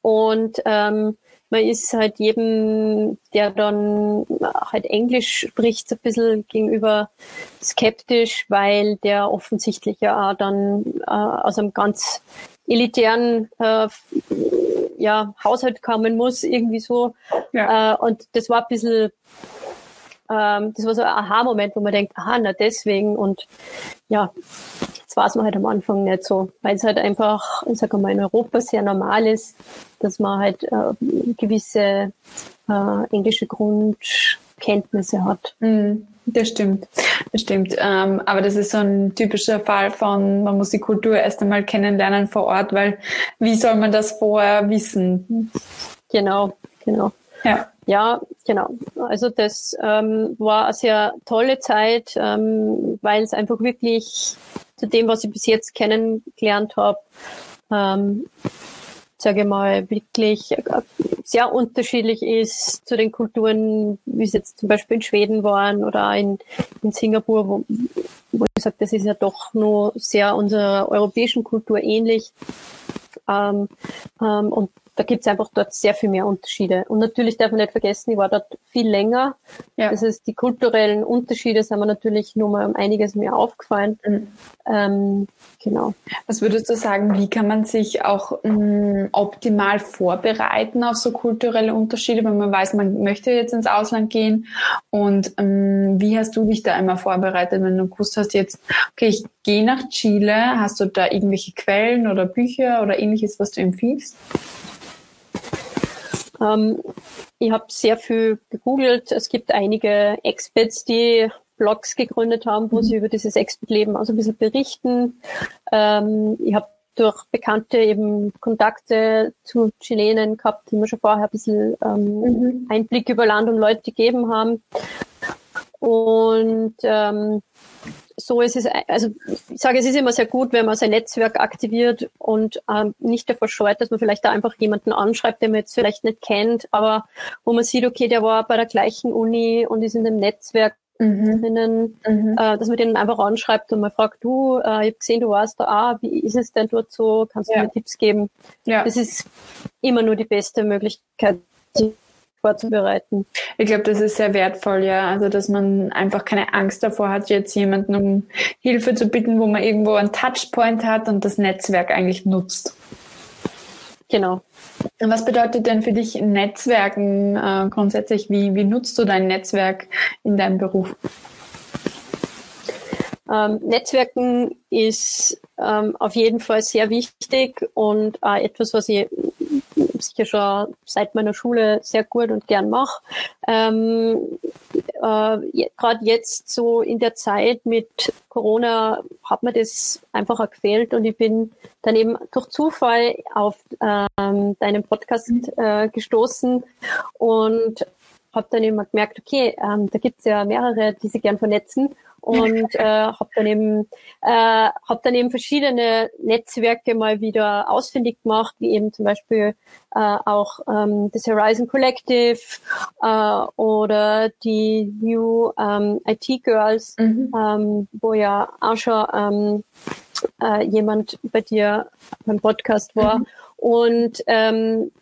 Und ähm, man ist halt jedem, der dann halt Englisch spricht, ein bisschen gegenüber skeptisch, weil der offensichtlich ja auch dann äh, aus einem ganz elitären äh, ja, Haushalt kommen muss, irgendwie so. Ja. Äh, und das war ein bisschen ähm, das war so ein Aha-Moment, wo man denkt, aha, na deswegen und ja, das war es mir halt am Anfang nicht so, weil es halt einfach, ich sage mal, in Europa sehr normal ist, dass man halt äh, gewisse äh, englische Grundkenntnisse hat. Mhm. Das stimmt, das stimmt. Ähm, aber das ist so ein typischer Fall von, man muss die Kultur erst einmal kennenlernen vor Ort, weil wie soll man das vorher wissen? Genau, genau. Ja. Ja, genau. Also das ähm, war eine sehr tolle Zeit, ähm, weil es einfach wirklich zu dem, was ich bis jetzt kennengelernt habe, ähm, sage ich mal, wirklich äh, sehr unterschiedlich ist zu den Kulturen, wie es jetzt zum Beispiel in Schweden waren oder in, in Singapur, wo, wo ich sage, das ist ja doch nur sehr unserer europäischen Kultur ähnlich. Ähm, ähm, und da gibt's einfach dort sehr viel mehr Unterschiede. Und natürlich darf man nicht vergessen, ich war dort viel länger. Ja. Das heißt, die kulturellen Unterschiede sind mir natürlich nur mal um einiges mehr aufgefallen. Mhm. Ähm, genau. Was würdest du sagen, wie kann man sich auch mh, mm, optimal vorbereiten auf so kulturelle Unterschiede, wenn man weiß, man möchte jetzt ins Ausland gehen? Und mh, mm, wie hast du dich da einmal vorbereitet, wenn du gewusst hast, jetzt, okay, ich gehe nach Chile, hast du da irgendwelche Quellen oder Bücher oder ähnliches, was du empfiehlst? Ähm, ich habe sehr viel gegoogelt. Es gibt einige Experts, die Blogs gegründet haben, wo mhm. sie über dieses Expat-Leben also ein bisschen berichten. Ähm, ich habe durch Bekannte eben Kontakte zu Chilenen gehabt, die mir schon vorher ein bisschen ähm, mhm. Einblick über Land und Leute gegeben haben. Und ähm, so ist es, also ich sage, es ist immer sehr gut, wenn man sein Netzwerk aktiviert und ähm, nicht davor scheut, dass man vielleicht da einfach jemanden anschreibt, den man jetzt vielleicht nicht kennt, aber wo man sieht, okay, der war bei der gleichen Uni und ist in dem Netzwerk mhm. drinnen, mhm. Äh, dass man den einfach anschreibt und mal fragt, du, äh, ich habe gesehen, du warst da, ah, wie ist es denn dort so, kannst du ja. mir Tipps geben? Ja. Das ist immer nur die beste Möglichkeit, vorzubereiten. Ich glaube, das ist sehr wertvoll, ja. Also, dass man einfach keine Angst davor hat, jetzt jemanden um Hilfe zu bitten, wo man irgendwo einen Touchpoint hat und das Netzwerk eigentlich nutzt. Genau. Was bedeutet denn für dich Netzwerken äh, grundsätzlich? Wie, wie nutzt du dein Netzwerk in deinem Beruf? Ähm, Netzwerken ist ähm, auf jeden Fall sehr wichtig und auch etwas, was ich sicher schon seit meiner Schule sehr gut und gern mache. Ähm, äh, Gerade jetzt so in der Zeit mit Corona hat mir das einfach auch gefehlt und ich bin dann eben durch Zufall auf ähm, deinen Podcast äh, gestoßen und habe dann eben gemerkt, okay, ähm, da gibt's ja mehrere, die sich gern vernetzen und äh, habe dann eben äh, habe dann eben verschiedene Netzwerke mal wieder ausfindig gemacht, wie eben zum Beispiel äh, auch ähm, das Horizon Collective äh, oder die New ähm, IT Girls, mhm. ähm, wo ja auch schon ähm, äh, jemand bei dir beim Podcast war mhm. und ähm,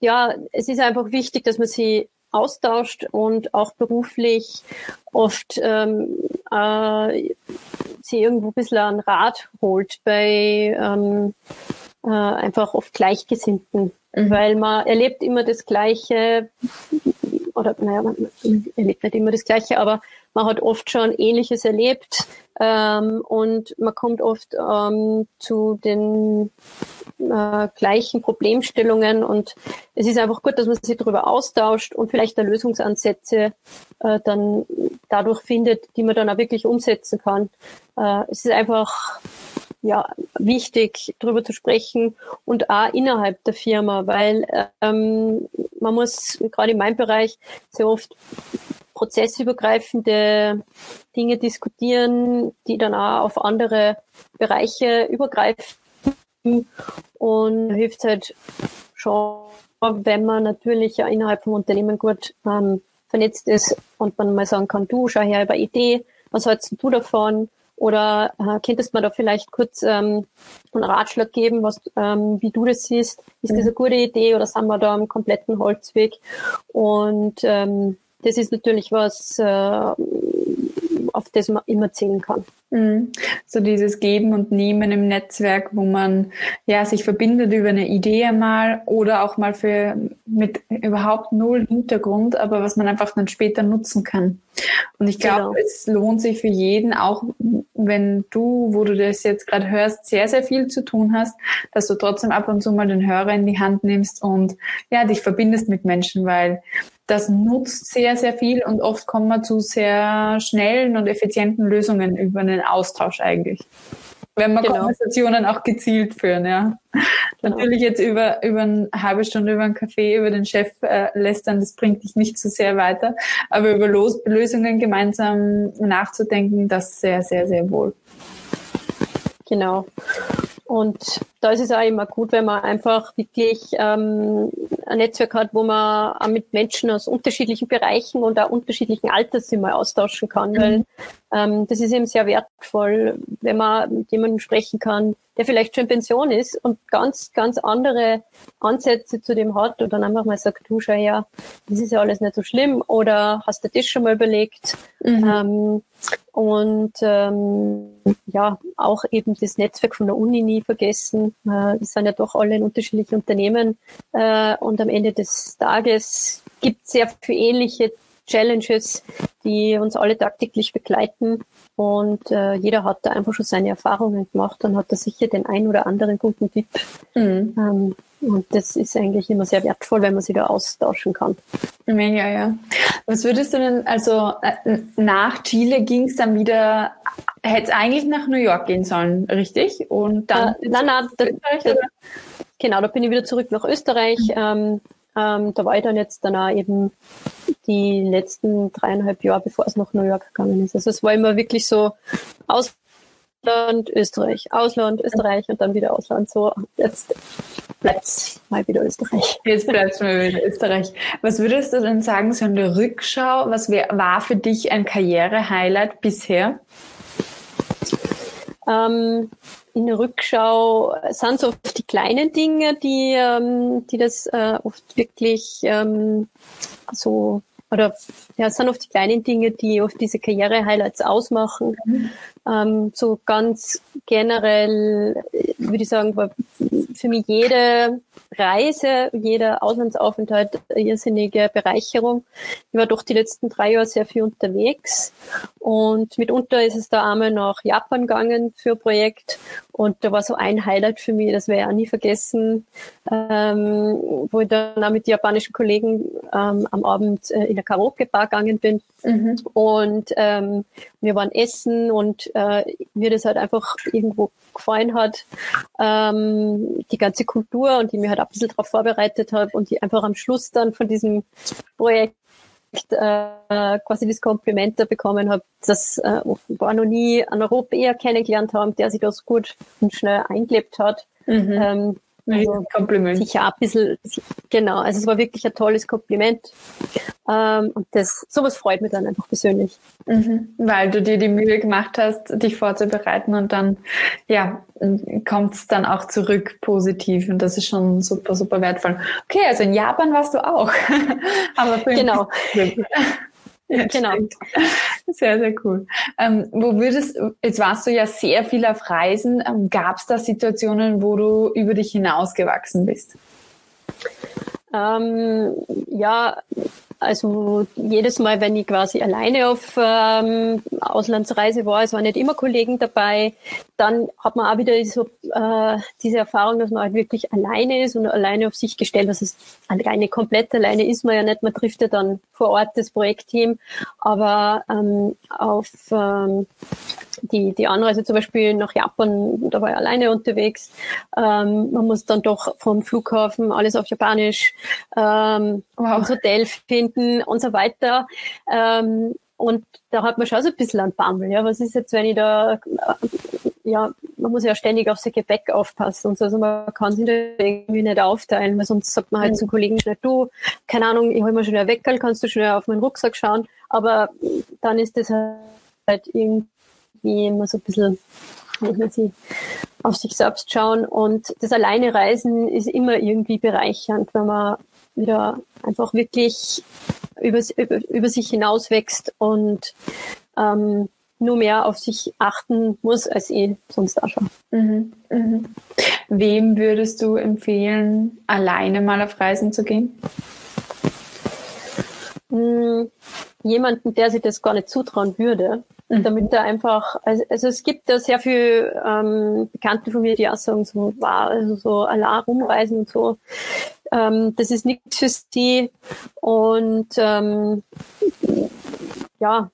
ja, es ist einfach wichtig, dass man sie austauscht und auch beruflich oft ähm, äh, sie irgendwo ein bisschen einen Rat holt bei ähm, äh, einfach oft Gleichgesinnten, mhm. weil man erlebt immer das Gleiche oder naja, man erlebt nicht immer das Gleiche, aber man hat oft schon Ähnliches erlebt ähm, und man kommt oft ähm, zu den äh, gleichen Problemstellungen und es ist einfach gut, dass man sich darüber austauscht und vielleicht Lösungsansätze äh, dann dadurch findet, die man dann auch wirklich umsetzen kann. Äh, es ist einfach ja, wichtig, darüber zu sprechen und auch innerhalb der Firma, weil ähm, man muss gerade in meinem Bereich sehr oft prozessübergreifende Dinge diskutieren, die dann auch auf andere Bereiche übergreifen und hilft halt schon, wenn man natürlich ja innerhalb vom Unternehmen gut ähm, vernetzt ist und man mal sagen kann, du schau her über Idee, was hältst du davon? Oder äh, könntest du mir da vielleicht kurz ähm, einen Ratschlag geben, was, ähm, wie du das siehst? Ist das eine gute Idee oder sind wir da am kompletten Holzweg? Und ähm, das ist natürlich was, äh, auf das man immer zählen kann. Mhm. So dieses Geben und Nehmen im Netzwerk, wo man ja sich verbindet über eine Idee einmal oder auch mal für mit überhaupt null Hintergrund, aber was man einfach dann später nutzen kann. Und ich glaube, genau. es lohnt sich für jeden, auch wenn du, wo du das jetzt gerade hörst, sehr, sehr viel zu tun hast, dass du trotzdem ab und zu mal den Hörer in die Hand nimmst und ja, dich verbindest mit Menschen, weil das nutzt sehr, sehr viel und oft kommen wir zu sehr schnellen und effizienten Lösungen über einen Austausch eigentlich. Wenn wir genau. Konversationen auch gezielt führen, ja. Genau. Natürlich jetzt über, über eine halbe Stunde über einen Kaffee, über den Chef äh, lästern, das bringt dich nicht so sehr weiter. Aber über Los Lösungen gemeinsam nachzudenken, das sehr, sehr, sehr wohl. Genau. Und da ist es auch immer gut, wenn man einfach wirklich ähm, ein Netzwerk hat, wo man auch mit Menschen aus unterschiedlichen Bereichen und auch unterschiedlichen Alters sich mal austauschen kann, mhm. weil ähm, das ist eben sehr wertvoll, wenn man mit jemandem sprechen kann, der vielleicht schon in Pension ist und ganz, ganz andere Ansätze zu dem hat und dann einfach mal sagt, du schau her, das ist ja alles nicht so schlimm oder hast du das schon mal überlegt? Mhm. Ähm, und ähm, ja, auch eben das Netzwerk von der Uni nie vergessen. Äh, wir sind ja doch alle in unterschiedlichen Unternehmen äh, und am Ende des Tages gibt es sehr viele ähnliche Challenges, die uns alle tagtäglich begleiten. Und äh, jeder hat da einfach schon seine Erfahrungen gemacht und hat da sicher den ein oder anderen guten Tipp. Mhm. Ähm, und das ist eigentlich immer sehr wertvoll, wenn man sich da austauschen kann. Mega, ja. Was würdest du denn, also äh, nach Chile ging es dann wieder, hätte es eigentlich nach New York gehen sollen, richtig? Und dann. Äh, nein, nein, da, da, genau, da bin ich wieder zurück nach Österreich. Mhm. Ähm, ähm, da war ich dann jetzt danach eben die letzten dreieinhalb Jahre, bevor es nach New York gegangen ist. Also es war immer wirklich so Ausland, Österreich, Ausland, Österreich und dann wieder Ausland. So, jetzt bleibt's mal wieder Österreich. Jetzt bleibt's mal wieder Österreich. Was würdest du denn sagen, so in der Rückschau, was wär, war für dich ein Karriere-Highlight bisher? Ähm, in der Rückschau sind es oft die kleinen Dinge, die, ähm, die das äh, oft wirklich ähm, so oder ja, es sind oft die kleinen Dinge, die oft diese Karriere-Highlights ausmachen. Mhm. Ähm, so ganz generell würde ich sagen, war für mich jede Reise, jeder Auslandsaufenthalt eine irrsinnige Bereicherung. Ich war doch die letzten drei Jahre sehr viel unterwegs und mitunter ist es da einmal nach Japan gegangen für ein Projekt. Und da war so ein Highlight für mich, das werde ich auch nie vergessen, ähm, wo ich dann auch mit japanischen Kollegen ähm, am Abend äh, in der Karaoke-Bar gegangen bin. Mhm. und ähm, wir waren essen und äh, mir das halt einfach irgendwo gefallen hat, ähm, die ganze Kultur und die mir halt ein bisschen darauf vorbereitet habe und die einfach am Schluss dann von diesem Projekt äh, quasi das Kompliment da bekommen habe, dass äh, offenbar noch nie einen Europäer kennengelernt haben, der sich das gut und schnell eingelebt hat. Mhm. Ähm, also Kompliment. Sicher ein bisschen, genau. Also es war wirklich ein tolles Kompliment. Ähm, und das, sowas freut mich dann einfach persönlich. Mhm. Weil du dir die Mühe gemacht hast, dich vorzubereiten und dann, ja, kommt es dann auch zurück positiv und das ist schon super, super wertvoll. Okay, also in Japan warst du auch. <laughs> Aber genau. Ja, <laughs> genau. Sehr, sehr cool. Ähm, wo würdest, jetzt warst du ja sehr viel auf Reisen. Ähm, Gab es da Situationen, wo du über dich hinausgewachsen bist? Ähm, ja, also jedes Mal, wenn ich quasi alleine auf ähm, Auslandsreise war, es waren nicht immer Kollegen dabei, dann hat man auch wieder so, äh, diese Erfahrung, dass man halt wirklich alleine ist und alleine auf sich gestellt. Das ist alleine komplett alleine ist man ja nicht. Man trifft ja dann vor Ort das Projektteam, aber ähm, auf ähm, die, die Anreise zum Beispiel nach Japan, da war ich alleine unterwegs. Ähm, man muss dann doch vom Flughafen alles auf Japanisch, ähm, wow. ins Hotel finden und so weiter. Ähm, und da hat man schon so ein bisschen ein Bammel. Ja, was ist jetzt, wenn ich da, äh, ja, man muss ja ständig auf sein Gepäck aufpassen und so. Also man kann sich da irgendwie nicht aufteilen, weil sonst sagt man halt mhm. zum Kollegen schnell, du, keine Ahnung, ich hol mir schnell weg, kannst du schnell auf meinen Rucksack schauen. Aber dann ist das halt irgendwie immer so ein bisschen wenn sie auf sich selbst schauen. Und das alleine Reisen ist immer irgendwie bereichernd, wenn man wieder einfach wirklich über, über, über sich hinauswächst und ähm, nur mehr auf sich achten muss, als eh sonst auch schon. Mhm, mhm. Wem würdest du empfehlen, alleine mal auf Reisen zu gehen? Hm, jemanden, der sich das gar nicht zutrauen würde, mhm. damit er einfach, also, also es gibt da sehr viel ähm, Bekannte von mir, die auch sagen, so, wow, also so allein rumreisen und so, ähm, das ist nichts für sie und ähm, ja,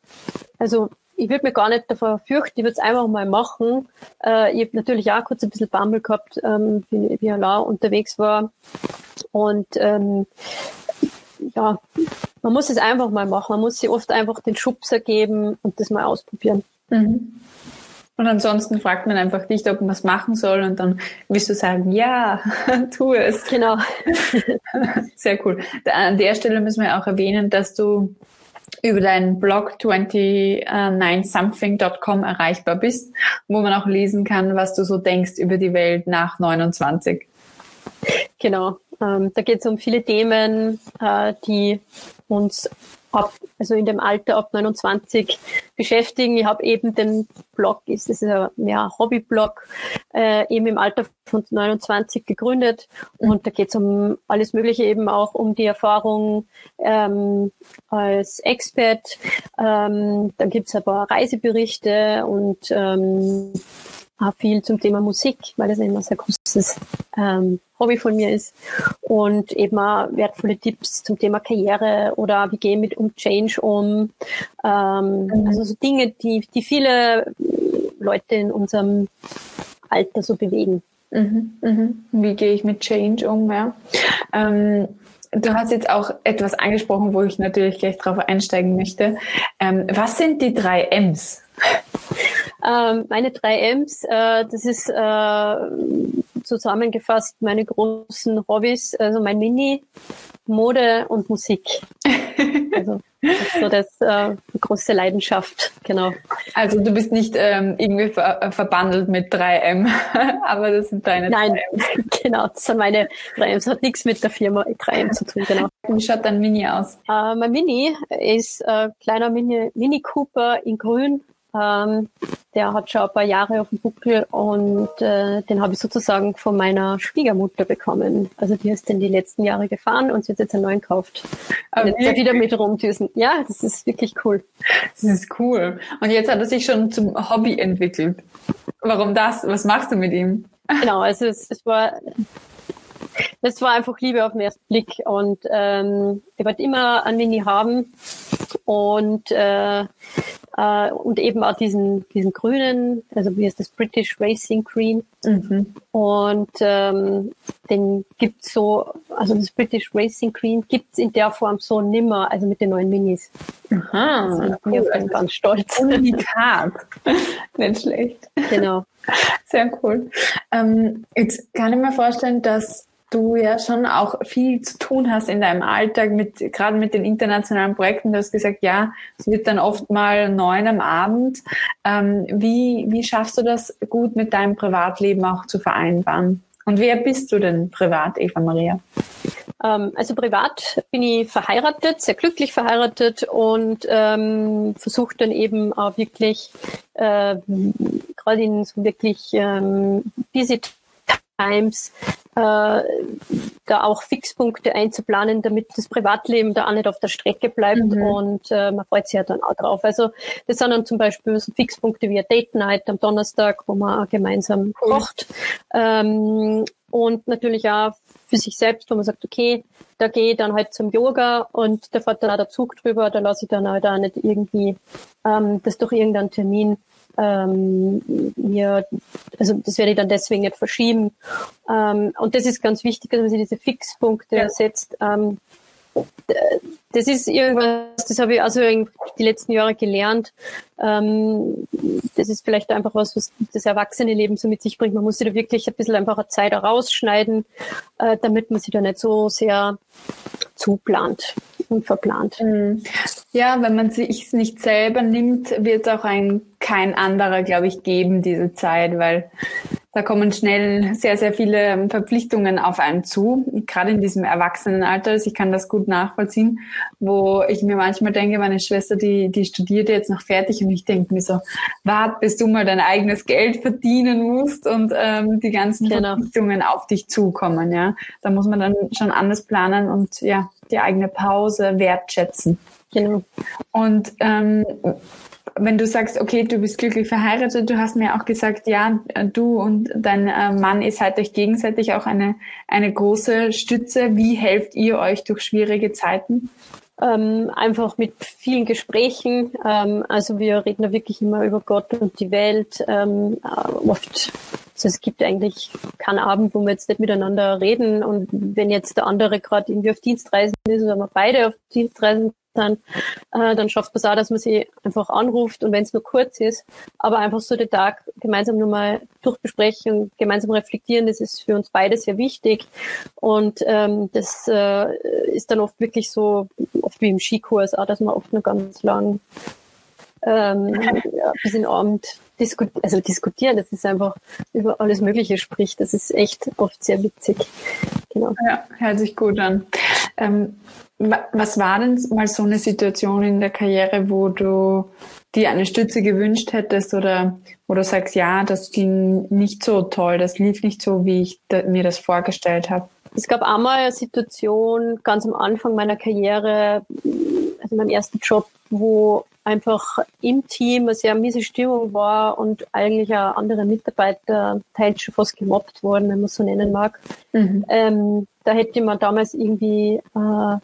also ich würde mir gar nicht davor fürchten, ich würde es einfach mal machen. Äh, ich habe natürlich auch kurz ein bisschen Bammel gehabt, ähm, wie, wie allein unterwegs war. Und ähm, ja, man muss es einfach mal machen. Man muss sich oft einfach den Schubser geben und das mal ausprobieren. Mhm. Und ansonsten fragt man einfach dich, ob man was machen soll und dann wirst du sagen, ja, <laughs> tu es. Genau. <laughs> Sehr cool. An der Stelle müssen wir auch erwähnen, dass du über deinen Blog 29something.com erreichbar bist, wo man auch lesen kann, was du so denkst über die Welt nach 29. Genau. Ähm, da geht es um viele Themen, äh, die uns ab, also in dem Alter ab 29 beschäftigen. Ich habe eben den Blog, ist das ist ja mehr Hobbyblog, äh, eben im Alter von 29 gegründet und da geht es um alles Mögliche, eben auch um die Erfahrung ähm, als Expert. Ähm, dann gibt es ein paar Reiseberichte und ähm, auch viel zum Thema Musik, weil das immer ein sehr großes ähm, Hobby von mir ist. Und eben auch wertvolle Tipps zum Thema Karriere oder wie gehe ich mit um Change um. Ähm, mhm. Also so Dinge, die, die viele Leute in unserem Alter so bewegen. Mhm, mhm. Wie gehe ich mit Change um? Ja. Ähm, du hast jetzt auch etwas angesprochen, wo ich natürlich gleich drauf einsteigen möchte. Ähm, was sind die drei M's? Ähm, meine drei M's, äh, das ist äh, zusammengefasst meine großen Hobbys, also mein Mini, Mode und Musik. Also das ist so das äh, große Leidenschaft, genau. Also du bist nicht ähm, irgendwie ver verbandelt mit 3M, <laughs> aber das sind deine Nein, 3Ms. <laughs> genau, das sind meine 3Ms. Das hat nichts mit der Firma 3M zu tun, genau. Wie schaut dein Mini aus? Äh, mein Mini ist äh, kleiner Mini, Mini Cooper in grün Ähm, der hat schon ein paar Jahre auf dem Buckel und äh, den habe ich sozusagen von meiner Schwiegermutter bekommen. Also die ist den die letzten Jahre gefahren und sie hat jetzt einen neuen gekauft. Und jetzt wieder mit rumdüsen. Ja, das ist wirklich cool. Das ist cool. Und jetzt hat er sich schon zum Hobby entwickelt. Warum das? Was machst du mit ihm? Genau, also es, es war das war einfach Liebe auf den ersten Blick und ähm, ich wollte immer einen Mini haben und äh, äh, und eben auch diesen diesen grünen, also wie heißt das British Racing Green mhm. und ähm, den gibt's so, also das British Racing Green gibt's in der Form so nimmer, also mit den neuen Minis. Aha, also cool. ich bin ganz stolz. Unikat, <laughs> nicht schlecht. Genau. Sehr cool. Ähm, jetzt kann ich mir vorstellen, dass du ja schon auch viel zu tun hast in deinem Alltag mit, gerade mit den internationalen Projekten. Du hast gesagt, ja, es wird dann oft mal neun am Abend. Ähm, wie, wie schaffst du das gut mit deinem Privatleben auch zu vereinbaren? Und wer bist du denn privat, Eva Maria? Ähm, also privat bin ich verheiratet, sehr glücklich verheiratet und ähm, versuche dann eben auch wirklich äh, gerade in so wirklich ähm, busy Times da auch Fixpunkte einzuplanen, damit das Privatleben da auch nicht auf der Strecke bleibt mhm. und äh, man freut sich ja dann auch drauf. Also das sind dann zum Beispiel so Fixpunkte wie ein Date Night am Donnerstag, wo man gemeinsam cool. kocht ähm, und natürlich auch für sich selbst, wo man sagt, okay, da gehe ich dann halt zum Yoga und da fährt dann auch der Zug drüber, da lasse ich dann halt auch nicht irgendwie ähm, das durch irgendeinen Termin ähm, mir, also das werde ich dann deswegen nicht verschieben. Ähm, und das ist ganz wichtig, dass man sich diese Fixpunkte ja. setzt. Ähm, das ist irgendwas, das habe ich also die letzten Jahre gelernt. Ähm, das ist vielleicht einfach was, was das erwachsene Leben so mit sich bringt. Man muss sich da wirklich ein bisschen einfach eine Zeit rausschneiden, äh, damit man sich da nicht so sehr zuplant und verplant. Mhm. Ja, wenn man sich nicht selber nimmt, wird es auch ein kein anderer, glaube ich, geben diese Zeit, weil da kommen schnell sehr, sehr viele Verpflichtungen auf einen zu, gerade in diesem Erwachsenenalter. Also ich kann das gut nachvollziehen, wo ich mir manchmal denke, meine Schwester, die, die studiert jetzt noch fertig und ich denke mir so, wart, bis du mal dein eigenes Geld verdienen musst und ähm, die ganzen genau. Verpflichtungen auf dich zukommen. Ja, Da muss man dann schon anders planen und ja, die eigene Pause wertschätzen. Genau. Und ähm, wenn du sagst, okay, du bist glücklich verheiratet, du hast mir auch gesagt, ja, du und dein äh, Mann, ihr seid euch gegenseitig auch eine, eine große Stütze. Wie helft ihr euch durch schwierige Zeiten? Ähm, einfach mit vielen Gesprächen. Ähm, also wir reden da wirklich immer über Gott und die Welt. Ähm, äh, oft, also es gibt eigentlich keinen Abend, wo wir jetzt nicht miteinander reden. Und wenn jetzt der andere gerade irgendwie auf Dienstreisen ist oder wir beide auf Dienstreisen dann, äh, dann schafft man es auch, dass man sie einfach anruft und wenn es nur kurz ist, aber einfach so den Tag gemeinsam nur mal durchbesprechen und gemeinsam reflektieren, das ist für uns beide sehr wichtig und ähm, das äh, ist dann oft wirklich so, oft wie im Skikurs auch, dass man oft nur ganz lang ähm, ja, bis in Abend diskut also diskutieren, das ist einfach über alles Mögliche spricht, das ist echt oft sehr witzig. Genau. Ja, hört sich gut an. Ähm, was war denn mal so eine Situation in der Karriere, wo du dir eine Stütze gewünscht hättest oder wo du sagst, ja, das ging nicht so toll, das lief nicht so, wie ich mir das vorgestellt habe? Es gab einmal eine Situation ganz am Anfang meiner Karriere, also meinem ersten Job, wo einfach im Team eine sehr miese Stimmung war und eigentlich auch andere Mitarbeiter teils schon fast gemobbt wurden, wenn man es so nennen mag. Mhm. Ähm, da hätte man damals irgendwie äh,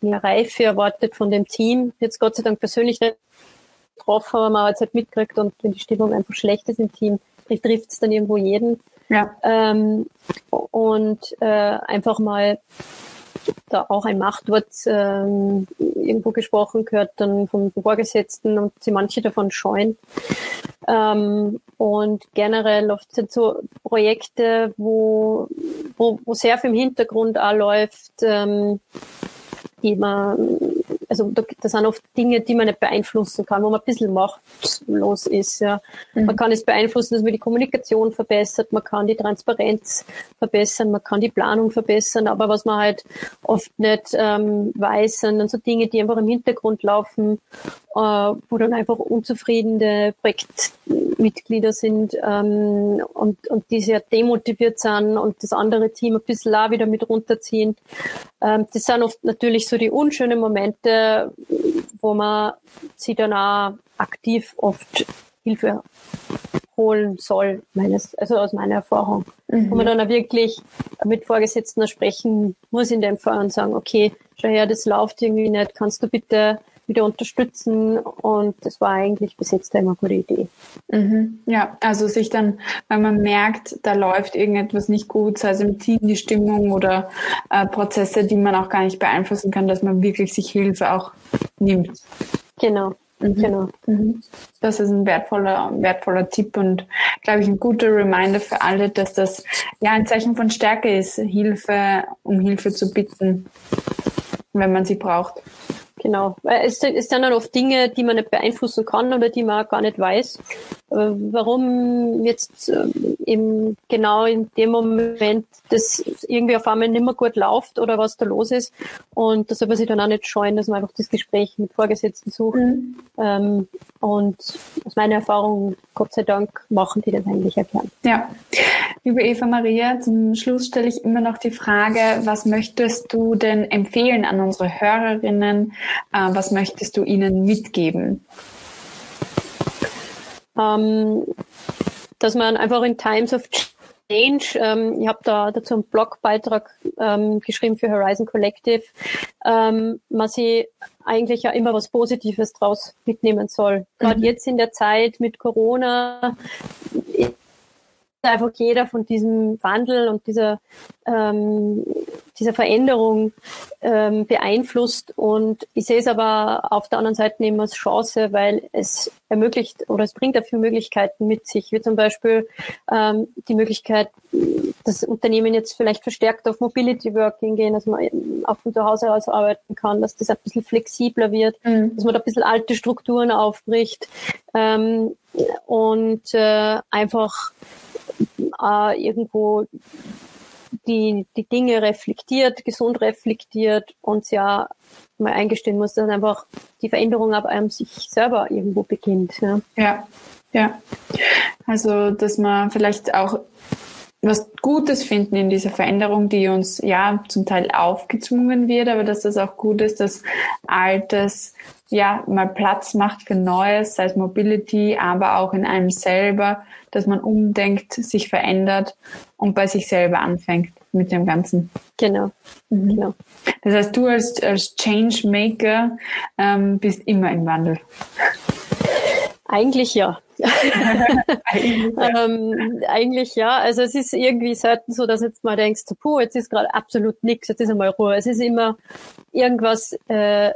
mehr Reife erwartet von dem Team. Jetzt Gott sei Dank persönlich nicht getroffen, aber man hat es halt mitgekriegt und wenn die Stimmung einfach schlecht ist im Team, trifft es dann irgendwo jeden. Ja. Ähm, und äh, einfach mal da auch ein Machtwort ähm, irgendwo gesprochen gehört, dann vom Vorgesetzten und sie manche davon scheuen. Ähm, und generell oft sind so Projekte, wo, wo, wo sehr viel im Hintergrund auch läuft, ähm, die man also das sind oft Dinge, die man nicht beeinflussen kann, wo man ein bisschen machtlos ist. Ja. Mhm. Man kann es beeinflussen, dass man die Kommunikation verbessert, man kann die Transparenz verbessern, man kann die Planung verbessern, aber was man halt oft nicht ähm, weiß, sind dann so Dinge, die einfach im Hintergrund laufen, äh, wo dann einfach unzufriedene Projektmitglieder sind ähm, und, und die sehr demotiviert sind und das andere Team ein bisschen auch wieder mit runterziehen. Ähm, das sind oft natürlich so die unschönen Momente, wo man sich dann auch aktiv oft Hilfe holen soll, meines, also aus meiner Erfahrung. Mhm. Wo man dann auch wirklich mit Vorgesetzten sprechen muss in dem Fall und sagen, okay, schau her, das läuft irgendwie nicht, kannst du bitte wieder unterstützen und das war eigentlich bis jetzt immer eine gute Idee. Mhm. Ja, also sich dann, wenn man merkt, da läuft irgendetwas nicht gut, sei es im Team die Stimmung oder äh, Prozesse, die man auch gar nicht beeinflussen kann, dass man wirklich sich Hilfe auch nimmt. Genau. Mhm. Genau. Mhm. Das ist ein wertvoller, wertvoller Tipp und, glaube ich, ein guter Reminder für alle, dass das ja ein Zeichen von Stärke ist, Hilfe, um Hilfe zu bitten, wenn man sie braucht. Genau. Es, es sind dann oft Dinge, die man nicht beeinflussen kann oder die man gar nicht weiß. Äh, warum jetzt ähm, eben genau in dem Moment das irgendwie auf einmal nicht mehr gut läuft oder was da los ist. Und das soll man sich dann auch nicht scheuen, dass man einfach das Gespräch mit Vorgesetzten sucht. Mhm. Ähm, und aus meiner Erfahrung, Gott sei Dank, machen die das eigentlich erklären. Ja. Liebe Eva Maria, zum Schluss stelle ich immer noch die Frage, was möchtest du denn empfehlen an unsere Hörerinnen? Äh, was möchtest du ihnen mitgeben? Ähm, dass man einfach in Times of Change, ähm, ich habe da dazu einen Blogbeitrag ähm, geschrieben für Horizon Collective, ähm, man sich eigentlich ja immer was Positives draus mitnehmen soll. Gerade mhm. jetzt in der Zeit mit Corona einfach jeder von diesem Wandel und dieser, ähm, dieser Veränderung ähm, beeinflusst. Und ich sehe es aber auf der anderen Seite eben als Chance, weil es ermöglicht oder es bringt dafür Möglichkeiten mit sich, wie zum Beispiel ähm, die Möglichkeit, dass Unternehmen jetzt vielleicht verstärkt auf Mobility Working gehen, dass man auch von zu Hause aus arbeiten kann, dass das ein bisschen flexibler wird, mhm. dass man da ein bisschen alte Strukturen aufbricht ähm, und äh, einfach äh, irgendwo die, die Dinge reflektiert, gesund reflektiert und ja mal eingestehen muss, dass einfach die Veränderung ab einem sich selber irgendwo beginnt. Ja. ja, ja. Also, dass man vielleicht auch was Gutes finden in dieser Veränderung, die uns ja zum Teil aufgezwungen wird, aber dass das auch gut ist, dass Altes ja mal Platz macht für Neues, sei es Mobility, aber auch in einem selber, dass man umdenkt, sich verändert und bei sich selber anfängt mit dem Ganzen. Genau. Mhm. genau. Das heißt, du als, als Changemaker ähm, bist immer im Wandel. Eigentlich ja. <laughs> eigentlich, ja. ähm, eigentlich ja. Also es ist irgendwie selten so, dass jetzt mal denkst, puh, jetzt ist gerade absolut nichts, jetzt ist einmal Ruhe. Es ist immer irgendwas äh,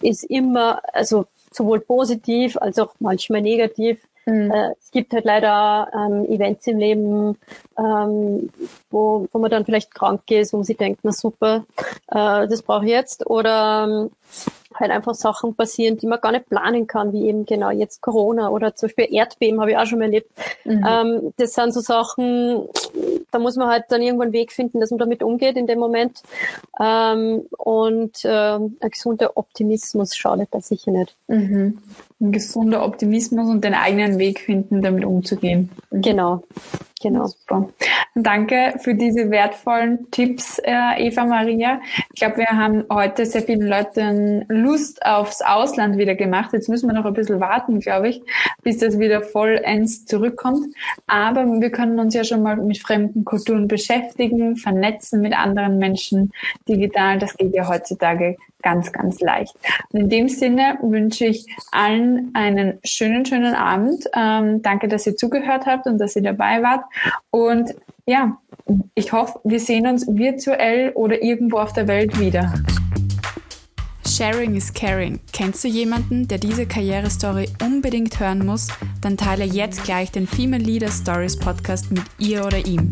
ist immer, also sowohl positiv als auch manchmal negativ. Mhm. Äh, es gibt halt leider ähm, Events im Leben, ähm, wo, wo man dann vielleicht krank ist, wo man sich denkt, na super, äh, das brauche ich jetzt. Oder ähm, halt einfach Sachen passieren, die man gar nicht planen kann, wie eben genau jetzt Corona oder zum Beispiel Erdbeben habe ich auch schon mal erlebt. Mhm. Ähm, das sind so Sachen, da muss man halt dann irgendwann einen Weg finden, dass man damit umgeht in dem Moment. Ähm, und ähm, ein gesunder Optimismus schadet da sicher nicht. Mhm. Ein gesunder Optimismus und den eigenen Weg finden, damit umzugehen. Genau. Genau. Super. Danke für diese wertvollen Tipps, äh, Eva Maria. Ich glaube, wir haben heute sehr vielen Leuten Lust aufs Ausland wieder gemacht. Jetzt müssen wir noch ein bisschen warten, glaube ich, bis das wieder vollends zurückkommt. Aber wir können uns ja schon mal mit fremden Kulturen beschäftigen, vernetzen mit anderen Menschen digital. Das geht ja heutzutage ganz, ganz leicht. In dem Sinne wünsche ich allen einen schönen, schönen Abend. Ähm, danke, dass ihr zugehört habt und dass ihr dabei wart. Und ja, ich hoffe, wir sehen uns virtuell oder irgendwo auf der Welt wieder. Sharing is Caring. Kennst du jemanden, der diese Karrierestory unbedingt hören muss? Dann teile jetzt gleich den Female Leader Stories Podcast mit ihr oder ihm.